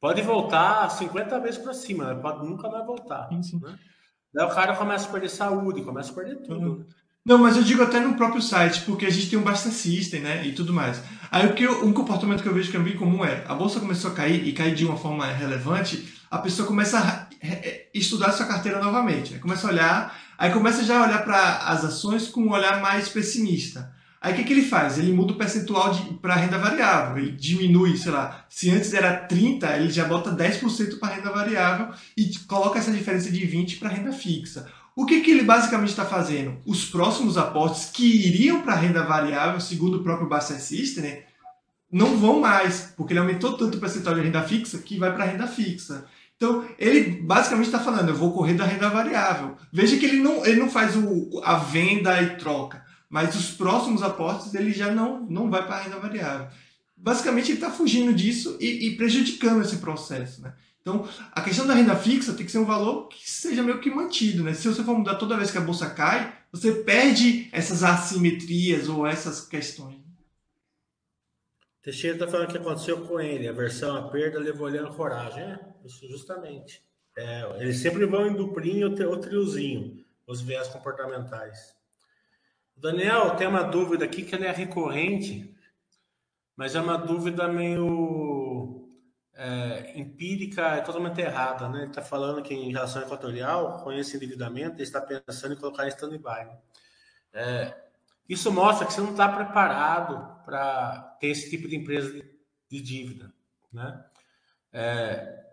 Pode voltar 50 vezes para cima, né? pode nunca mais voltar. Sim, sim. Né? Daí o cara começa a perder saúde, começa a perder tudo. Uhum. Não, mas eu digo até no próprio site, porque a gente tem um Basta System, né, e tudo mais. Aí o que eu, um comportamento que eu vejo que é bem comum é, a bolsa começou a cair e cair de uma forma relevante, a pessoa começa a estudar sua carteira novamente, né? começa a olhar Aí começa já a olhar para as ações com um olhar mais pessimista. Aí o que, que ele faz? Ele muda o percentual para renda variável. Ele diminui, sei lá, se antes era 30, ele já bota 10% para renda variável e coloca essa diferença de 20 para renda fixa. O que, que ele basicamente está fazendo? Os próximos aportes que iriam para renda variável, segundo o próprio Basset System, né, não vão mais, porque ele aumentou tanto o percentual de renda fixa que vai para renda fixa. Então, ele basicamente está falando, eu vou correr da renda variável. Veja que ele não, ele não faz o, a venda e troca, mas os próximos aportes ele já não, não vai para a renda variável. Basicamente, ele está fugindo disso e, e, prejudicando esse processo. Né? Então, a questão da renda fixa tem que ser um valor que seja meio que mantido. Né? Se você for mudar toda vez que a bolsa cai, você perde essas assimetrias ou essas questões. Teixeira está falando que aconteceu com ele. A versão a perda levou ele a coragem. É, isso justamente. É, eles sempre vão em duplinho ou triozinho, os viés comportamentais. Daniel, tem uma dúvida aqui que ela é recorrente, mas é uma dúvida meio é, empírica, é totalmente errada. Né? Ele está falando que em relação equatorial, conhece endividamento, ele está pensando em colocar em stand-by. É, isso mostra que você não está preparado para ter esse tipo de empresa de, dívida. Né? É,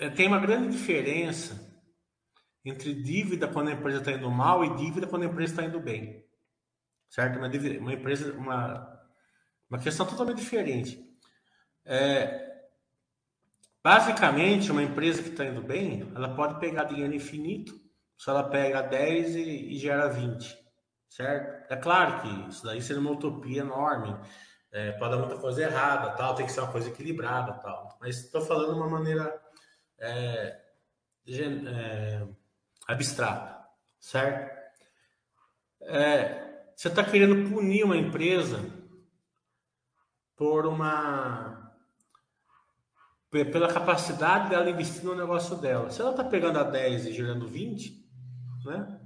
é, tem uma grande diferença entre dívida quando a empresa está indo mal e dívida quando a empresa está indo bem. Certo? Uma, dívida, uma empresa, uma, uma questão totalmente diferente. É, basicamente, uma empresa que está indo bem, ela pode pegar dinheiro infinito, se ela pega 10 e, e gera 20 certo? É claro que isso daí seria uma utopia enorme, é, pode dar muita coisa errada, tal, tem que ser uma coisa equilibrada, tal. Mas estou falando de uma maneira é, é, abstrata, certo? É, você está querendo punir uma empresa por uma pela capacidade dela investir no negócio dela. Se ela está pegando a 10 e gerando 20, né?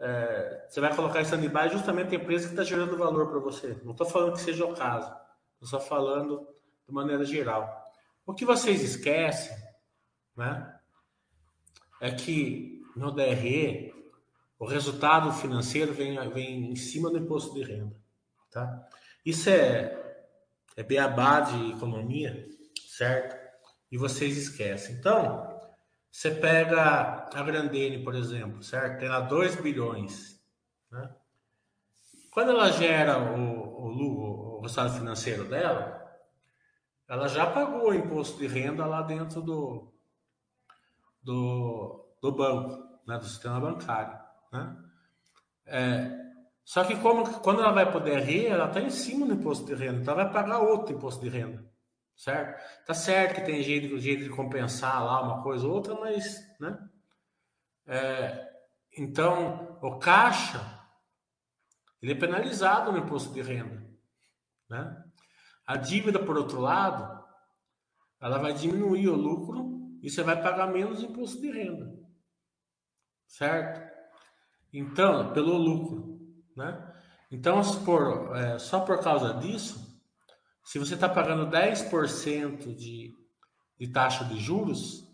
É, você vai colocar stand-by justamente a empresa que está gerando valor para você. Não estou falando que seja o caso, estou só falando de maneira geral. O que vocês esquecem né, é que no DRE o resultado financeiro vem, vem em cima do imposto de renda. Tá? Isso é, é beabá de economia, certo? E vocês esquecem. Então, você pega a Grandene, por exemplo, certo? Tem lá 2 bilhões. Né? Quando ela gera o, o, o resultado financeiro dela, ela já pagou o imposto de renda lá dentro do, do, do banco, né? do sistema bancário. Né? É, só que como, quando ela vai poder rir, ela está em cima do imposto de renda, então ela vai pagar outro imposto de renda certo? Tá certo que tem jeito, jeito de compensar lá uma coisa ou outra, mas, né? É, então, o caixa, ele é penalizado no imposto de renda, né? A dívida, por outro lado, ela vai diminuir o lucro e você vai pagar menos imposto de renda, certo? Então, pelo lucro, né? Então, é, só por causa disso, se você está pagando 10% de, de taxa de juros,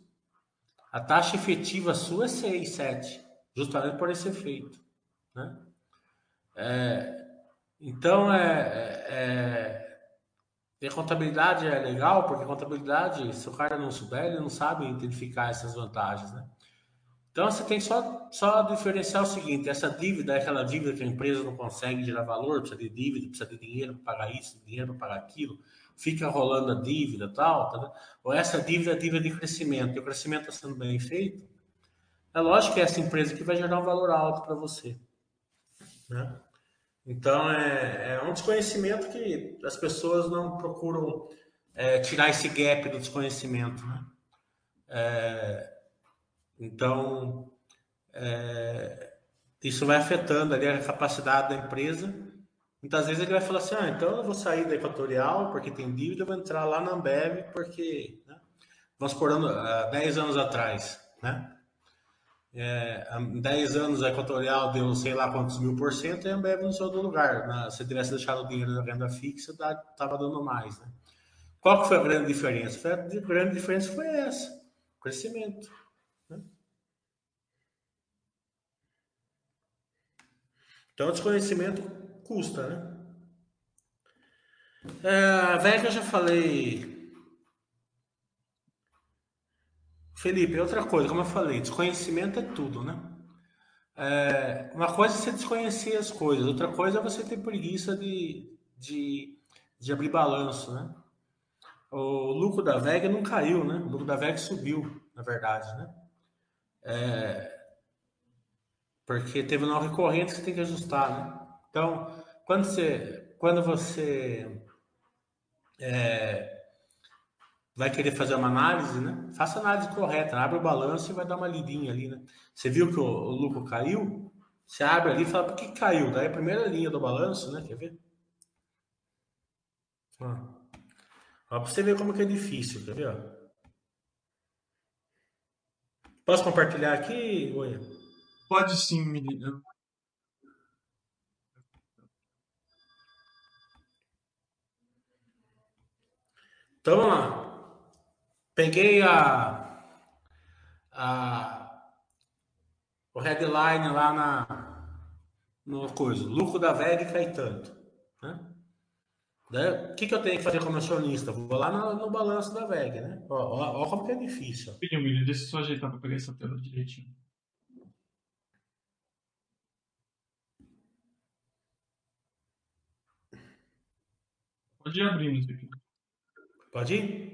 a taxa efetiva sua é 6, 7, justamente por esse efeito. Né? É, então, é, é, é, a contabilidade é legal, porque a contabilidade, se o cara não souber, ele não sabe identificar essas vantagens. Né? Então você tem só, só diferenciar o seguinte: essa dívida é aquela dívida que a empresa não consegue gerar valor, precisa de dívida, precisa de dinheiro para pagar isso, dinheiro para pagar aquilo, fica rolando a dívida tal, tá, ou essa dívida é dívida de crescimento, e o crescimento está sendo bem feito, é lógico que é essa empresa que vai gerar um valor alto para você. Né? Então é, é, um desconhecimento que as pessoas não procuram é, tirar esse gap do desconhecimento. Né? É, então, é, isso vai afetando ali a capacidade da empresa. Muitas vezes ele vai falar assim: ah, então eu vou sair da Equatorial porque tem dívida, eu vou entrar lá na Ambev porque. Né? Vamos por ano, há 10 anos atrás, né? É, há 10 anos a Equatorial deu sei lá quantos mil por cento e a Ambev não saiu do lugar. Se tivesse deixado o dinheiro na renda fixa, estava dando mais. Né? Qual que foi a grande diferença? A grande diferença foi essa: crescimento. Então, desconhecimento custa, né? É, que eu já falei. Felipe, outra coisa, como eu falei, desconhecimento é tudo, né? É, uma coisa é você desconhecer as coisas, outra coisa é você ter preguiça de, de, de abrir balanço, né? O lucro da VEG não caiu, né? O lucro da VEG subiu, na verdade, né? É, porque teve não recorrente que você tem que ajustar, né? Então, quando você, quando você é, vai querer fazer uma análise, né? Faça a análise correta, abre o balanço e vai dar uma lidinha ali, né? Você viu que o, o lucro caiu? Você abre ali e fala, por que caiu? Daí a primeira linha do balanço, né? Quer ver? Ó, ó pra você ver como que é difícil, quer ver? Ó? Posso compartilhar aqui, Oi? Pode sim, menina. Então vamos lá. Peguei a, a o headline lá na no coisa, lucro da VEG cai tanto, né? Daí, o que, que eu tenho que fazer como acionista? Vou lá no, no balanço da VEG, né? Ó como que é difícil. Filho, deixa eu só ajeitar para pegar essa tela direitinho. Pode ir abrindo isso aqui. Pode ir?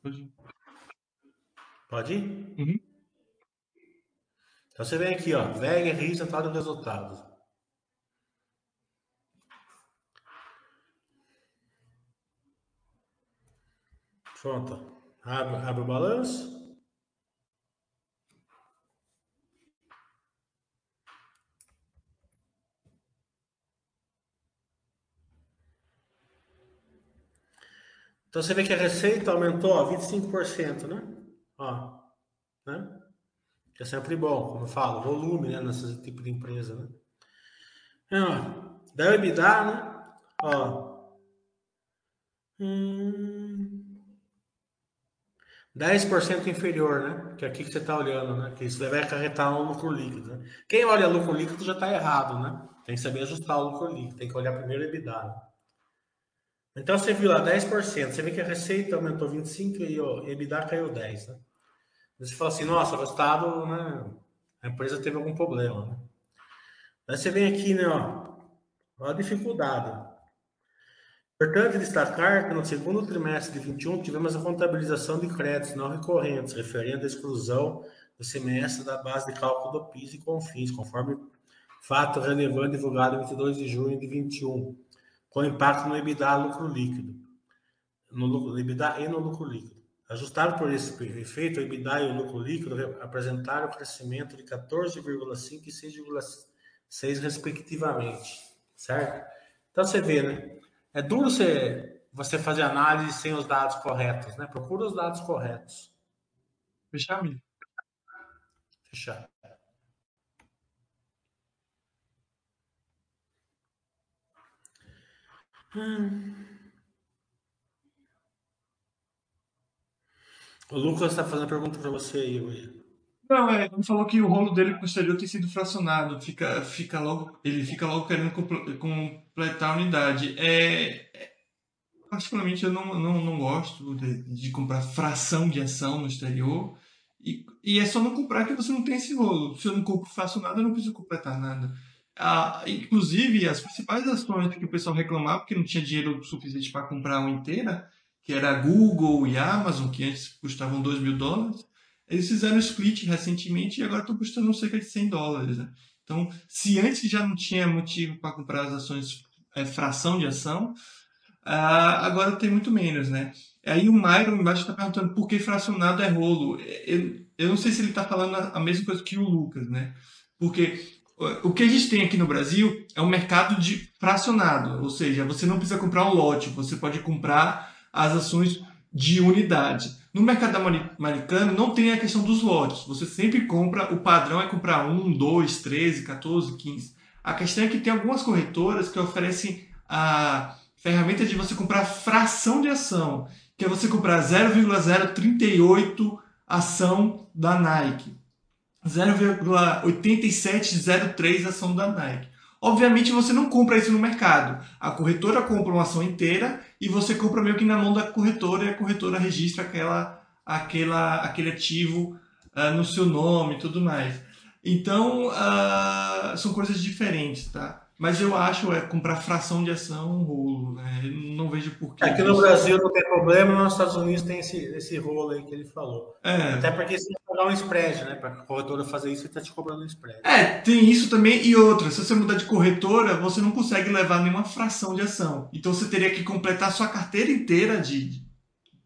Pode ir. Pode ir? Uhum. Então você vem aqui, ó, VEG, resultado do resultado. Pronto. Abre, abre o balanço. Então você vê que a receita aumentou ó, 25%, né? Ó, né? Que é sempre bom, como eu falo, volume, né? Nesse tipo de empresa, né? É, ó, daí o EBITDA, né? Ó. Hum, 10% inferior, né? Que é aqui que você está olhando, né? Que isso vai acarretar um lucro líquido. Né? Quem olha lucro líquido já está errado, né? Tem que saber ajustar o lucro líquido, tem que olhar primeiro o EBITDA. Né? Então você viu lá 10%, você vê que a receita aumentou 25% e o EBITDA caiu 10%. Né? Você fala assim, nossa, o resultado, né? A empresa teve algum problema, né? Aí você vem aqui, né, ó a dificuldade. Importante destacar que no segundo trimestre de 21 tivemos a contabilização de créditos não recorrentes, referente à exclusão do semestre da base de cálculo do PIS e CONFINS, conforme fato relevante divulgado em 22 de junho de 21, com impacto no EBITDA lucro líquido, no, lucro, EBITDA e no lucro líquido. Ajustado por esse efeito, o EBITDA e o lucro líquido apresentaram crescimento de 14,5% e 6,6% respectivamente, certo? Então você vê, né? É duro você, você fazer análise sem os dados corretos, né? Procura os dados corretos. Fechar, Milho? Fechar. Hum. O Lucas está fazendo pergunta para você aí, Will. Não, é, ele falou que o rolo dele posterior tem sido fracionado, fica, fica logo, ele fica logo querendo completar a unidade. É, é, particularmente eu não, não, não gosto de, de, comprar fração de ação no exterior. E, e é só não comprar que você não tem esse rolo. Se eu não compro fracionado, eu não preciso completar nada. Ah, inclusive, as principais ações que o pessoal reclamava porque não tinha dinheiro suficiente para comprar uma inteira, que era a Google e a Amazon, que antes custavam 2 mil dólares, eles fizeram split recentemente e agora estão custando cerca de 100 dólares. Né? Então, se antes já não tinha motivo para comprar as ações é, fração de ação, ah, agora tem muito menos, né? Aí o Myron embaixo está perguntando por que fracionado é rolo. Eu, eu não sei se ele está falando a mesma coisa que o Lucas, né? Porque o que a gente tem aqui no Brasil é um mercado de fracionado, ou seja, você não precisa comprar um lote, você pode comprar as ações de unidade. No mercado americano não tem a questão dos lotes. Você sempre compra, o padrão é comprar 1, 2, 13, 14, 15. A questão é que tem algumas corretoras que oferecem a ferramenta de você comprar fração de ação, que é você comprar 0,038 ação da Nike. 0,8703 ação da Nike. Obviamente você não compra isso no mercado. A corretora compra uma ação inteira e você compra meio que na mão da corretora e a corretora registra aquela, aquela, aquele ativo uh, no seu nome e tudo mais. Então, uh, são coisas diferentes, tá? Mas eu acho é comprar fração de ação um rolo, né? Eu não vejo porquê. Aqui no Brasil não tem problema, nos Estados Unidos tem esse, esse rolo aí que ele falou. É. Até porque que pagar um spread, né? Para a corretora fazer isso, ele está te cobrando um spread. É, tem isso também. E outra, se você mudar de corretora, você não consegue levar nenhuma fração de ação. Então você teria que completar a sua carteira inteira de, de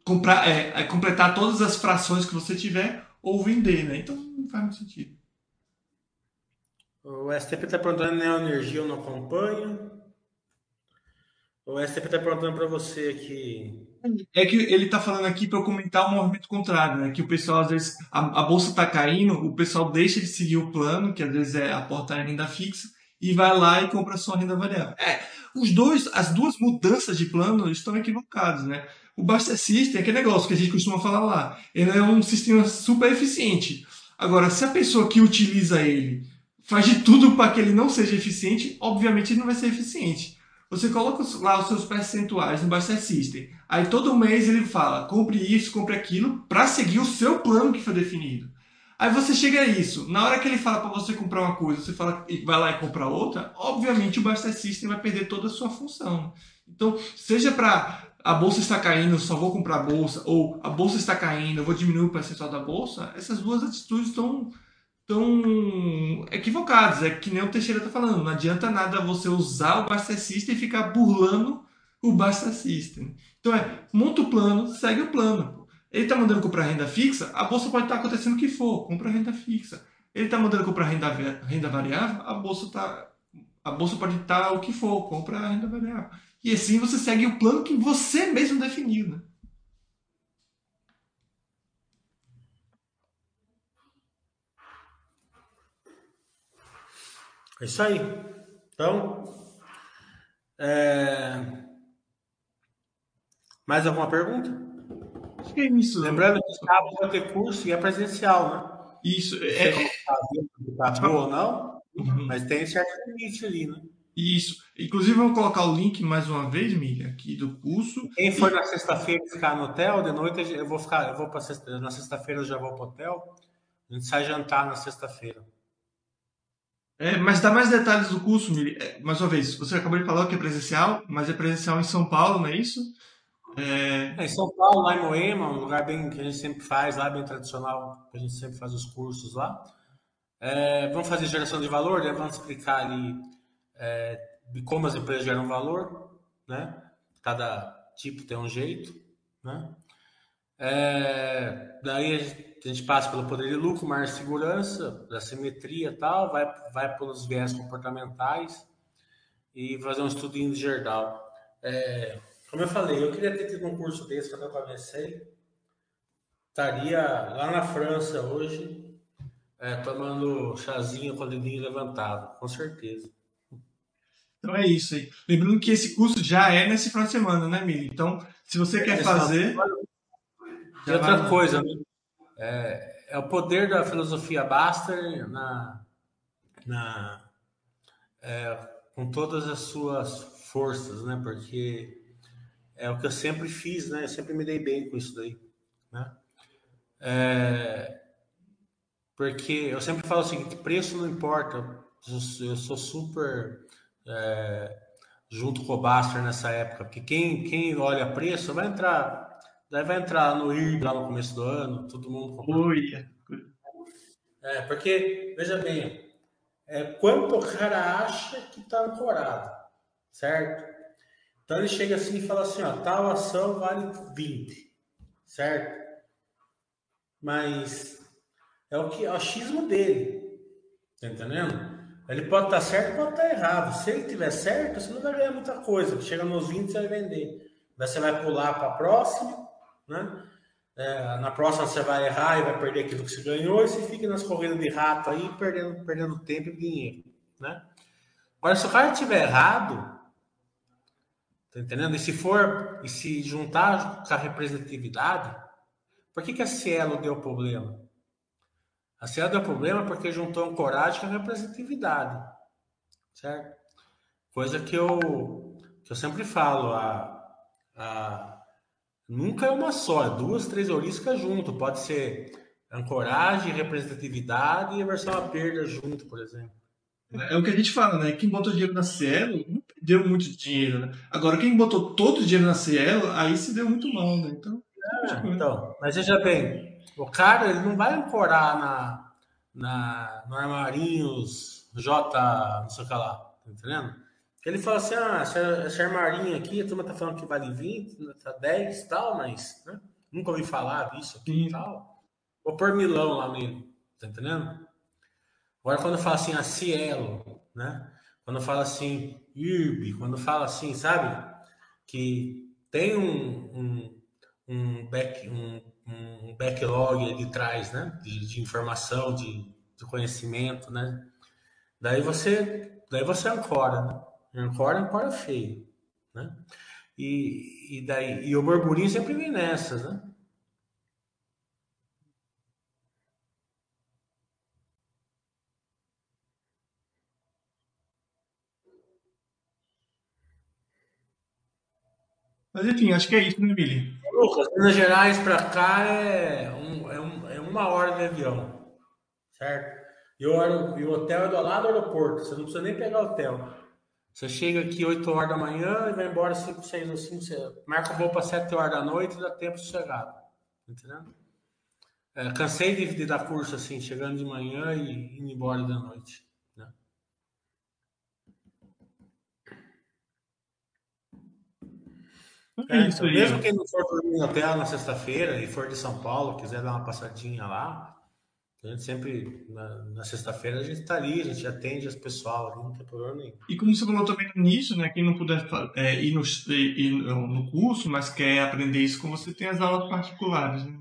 comprar, é, é, completar todas as frações que você tiver ou vender, né? Então não faz muito sentido. O STP está perguntando Neoenergia eu não acompanho. O STP está perguntando para você aqui. É que ele está falando aqui para eu comentar o movimento contrário, né? Que o pessoal, às vezes, a, a bolsa está caindo, o pessoal deixa de seguir o plano, que às vezes é aportar em renda fixa, e vai lá e compra só renda variável. É, os dois, as duas mudanças de plano estão equivocadas, né? O Buster System é aquele negócio que a gente costuma falar lá. Ele é um sistema super eficiente. Agora, se a pessoa que utiliza ele faz de tudo para que ele não seja eficiente, obviamente ele não vai ser eficiente. Você coloca lá os seus percentuais no Buster System. Aí todo mês ele fala, compre isso, compre aquilo, para seguir o seu plano que foi definido. Aí você chega a isso. Na hora que ele fala para você comprar uma coisa, você fala vai lá e comprar outra, obviamente o Buster System vai perder toda a sua função. Então, seja para a bolsa está caindo, só vou comprar a bolsa, ou a bolsa está caindo, vou diminuir o percentual da bolsa, essas duas atitudes estão estão equivocados. É que nem o Teixeira está falando. Não adianta nada você usar o Basta System e ficar burlando o Basta System. Então é, monta o plano, segue o plano. Ele está mandando comprar renda fixa, a bolsa pode estar tá acontecendo o que for, compra renda fixa. Ele está mandando comprar renda, renda variável, a bolsa tá, a bolsa pode estar tá o que for, compra renda variável. E assim você segue o plano que você mesmo definiu, né? É isso aí. Então, é... mais alguma pergunta? Acho que é isso. Lembrando que sábado vai ter curso e é presencial, né? Isso. É, é... Tá boa ou não, uhum. mas tem certo limite ali, né? Isso. Inclusive, eu vou colocar o link mais uma vez, Miriam, aqui do curso. Quem for na sexta-feira ficar no hotel, de noite eu vou ficar, eu vou para sexta, na sexta-feira eu já vou para o hotel. A gente sai jantar na sexta-feira. É, mas dá mais detalhes do curso, Miri. É, mais uma vez, você acabou de falar que é presencial, mas é presencial em São Paulo, não é isso? É... é em São Paulo, lá em Moema, um lugar bem que a gente sempre faz, lá bem tradicional, que a gente sempre faz os cursos lá. É, vamos fazer geração de valor, né? vamos explicar ali é, de como as empresas geram valor, né? Cada tipo tem um jeito, né? É, daí a gente a gente passa pelo poder de lucro, mais segurança, da simetria e tal, vai, vai pelos viés comportamentais. e fazer um estudinho de Gerdau. É, como eu falei, eu queria ter tido um curso desse quando eu comecei. Estaria lá na França hoje, é, tomando chazinho com o dedinho levantado, com certeza. Então é isso aí. Lembrando que esse curso já é nesse final de semana, né, Mili? Então, se você quer fazer. E outra coisa, né? É, é, o poder da filosofia Baster na, na, é, com todas as suas forças, né? Porque é o que eu sempre fiz, né? Eu sempre me dei bem com isso daí, né? É, porque eu sempre falo o seguinte, preço não importa. Eu sou super é, junto com o Baster nessa época, porque quem, quem olha preço vai entrar, daí vai entrar no IRB lá no começo do ano, todo mundo Ui. É, porque, veja bem, é, quanto o cara acha que está ancorado, certo? Então ele chega assim e fala assim, ó, tal ação vale 20, certo? Mas é o que é o achismo dele, tá entendendo? Ele pode estar certo, pode estar errado. Se ele tiver certo, você não vai ganhar muita coisa. Chega nos 20, você vai vender. Daí você vai pular para a próxima, né? É, na próxima você vai errar e vai perder aquilo que você ganhou e você fica nas corridas de rato aí, perdendo, perdendo tempo e dinheiro, né? Agora, se o cara tiver errado, tá entendendo? E se for, e se juntar com a representatividade, por que, que a Cielo deu problema? A Cielo deu problema porque juntou ancoragem com a representatividade, certo? Coisa que eu, que eu sempre falo, a, a, nunca é uma só, é duas, três heurísticas junto. Pode ser ancoragem, representatividade e versão a perda junto, por exemplo. É o que a gente fala, né? Quem botou dinheiro na Cielo não perdeu muito dinheiro, né? Agora, quem botou todo o dinheiro na Cielo, aí se deu muito mal, né? Então, é, então mas veja bem, o cara ele não vai ancorar na, na, no Armarinhos J, não sei o que lá, tá entendendo? Ele fala assim: ah, essa, essa armarinho aqui, a turma tá falando que vale 20, tá 10 e tal, mas né? nunca ouvi falar disso aqui e tal. Vou pôr milão lá nele, tá entendendo? Agora, quando fala assim, a Cielo, né? Quando fala assim, IRB, quando fala assim, sabe? Que tem um, um, um, back, um um backlog de trás, né? De, de informação, de, de, conhecimento, né? Daí você, daí você ancora, né? Ancora, ancora feio, né? E, e daí e o burburinho sempre vem nessas, né? Mas enfim, acho que é isso, né, Billy? Lucas, Minas Gerais para cá é, um, é, um, é, uma hora de avião, certo? E o, e o hotel é do lado do aeroporto, você não precisa nem pegar hotel. Você chega aqui 8 horas da manhã e vai embora 5, 6 ou 5, você marca o voo para 7 horas da noite e dá tempo de chegar. Tá entendendo? É, cansei de, de, dar curso assim, chegando de manhã e indo embora da noite. É, então, mesmo quem não for dormir no hotel na sexta-feira e for de São Paulo, quiser dar uma passadinha lá, a gente sempre, na, na sexta-feira, a gente está ali, a gente atende as pessoal ali, não tem problema nenhum. E como você falou também no início, né, quem não puder é, ir, no, ir no curso, mas quer aprender isso com você, tem as aulas particulares, né?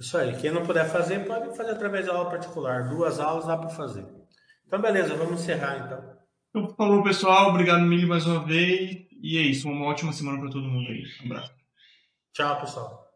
Isso aí, quem não puder fazer, pode fazer através da aula particular. Duas aulas dá para fazer. Então, beleza, vamos encerrar então. Então, falou pessoal, obrigado Mili mais uma vez. E é isso, uma ótima semana para todo mundo aí. Um abraço. Tchau, pessoal.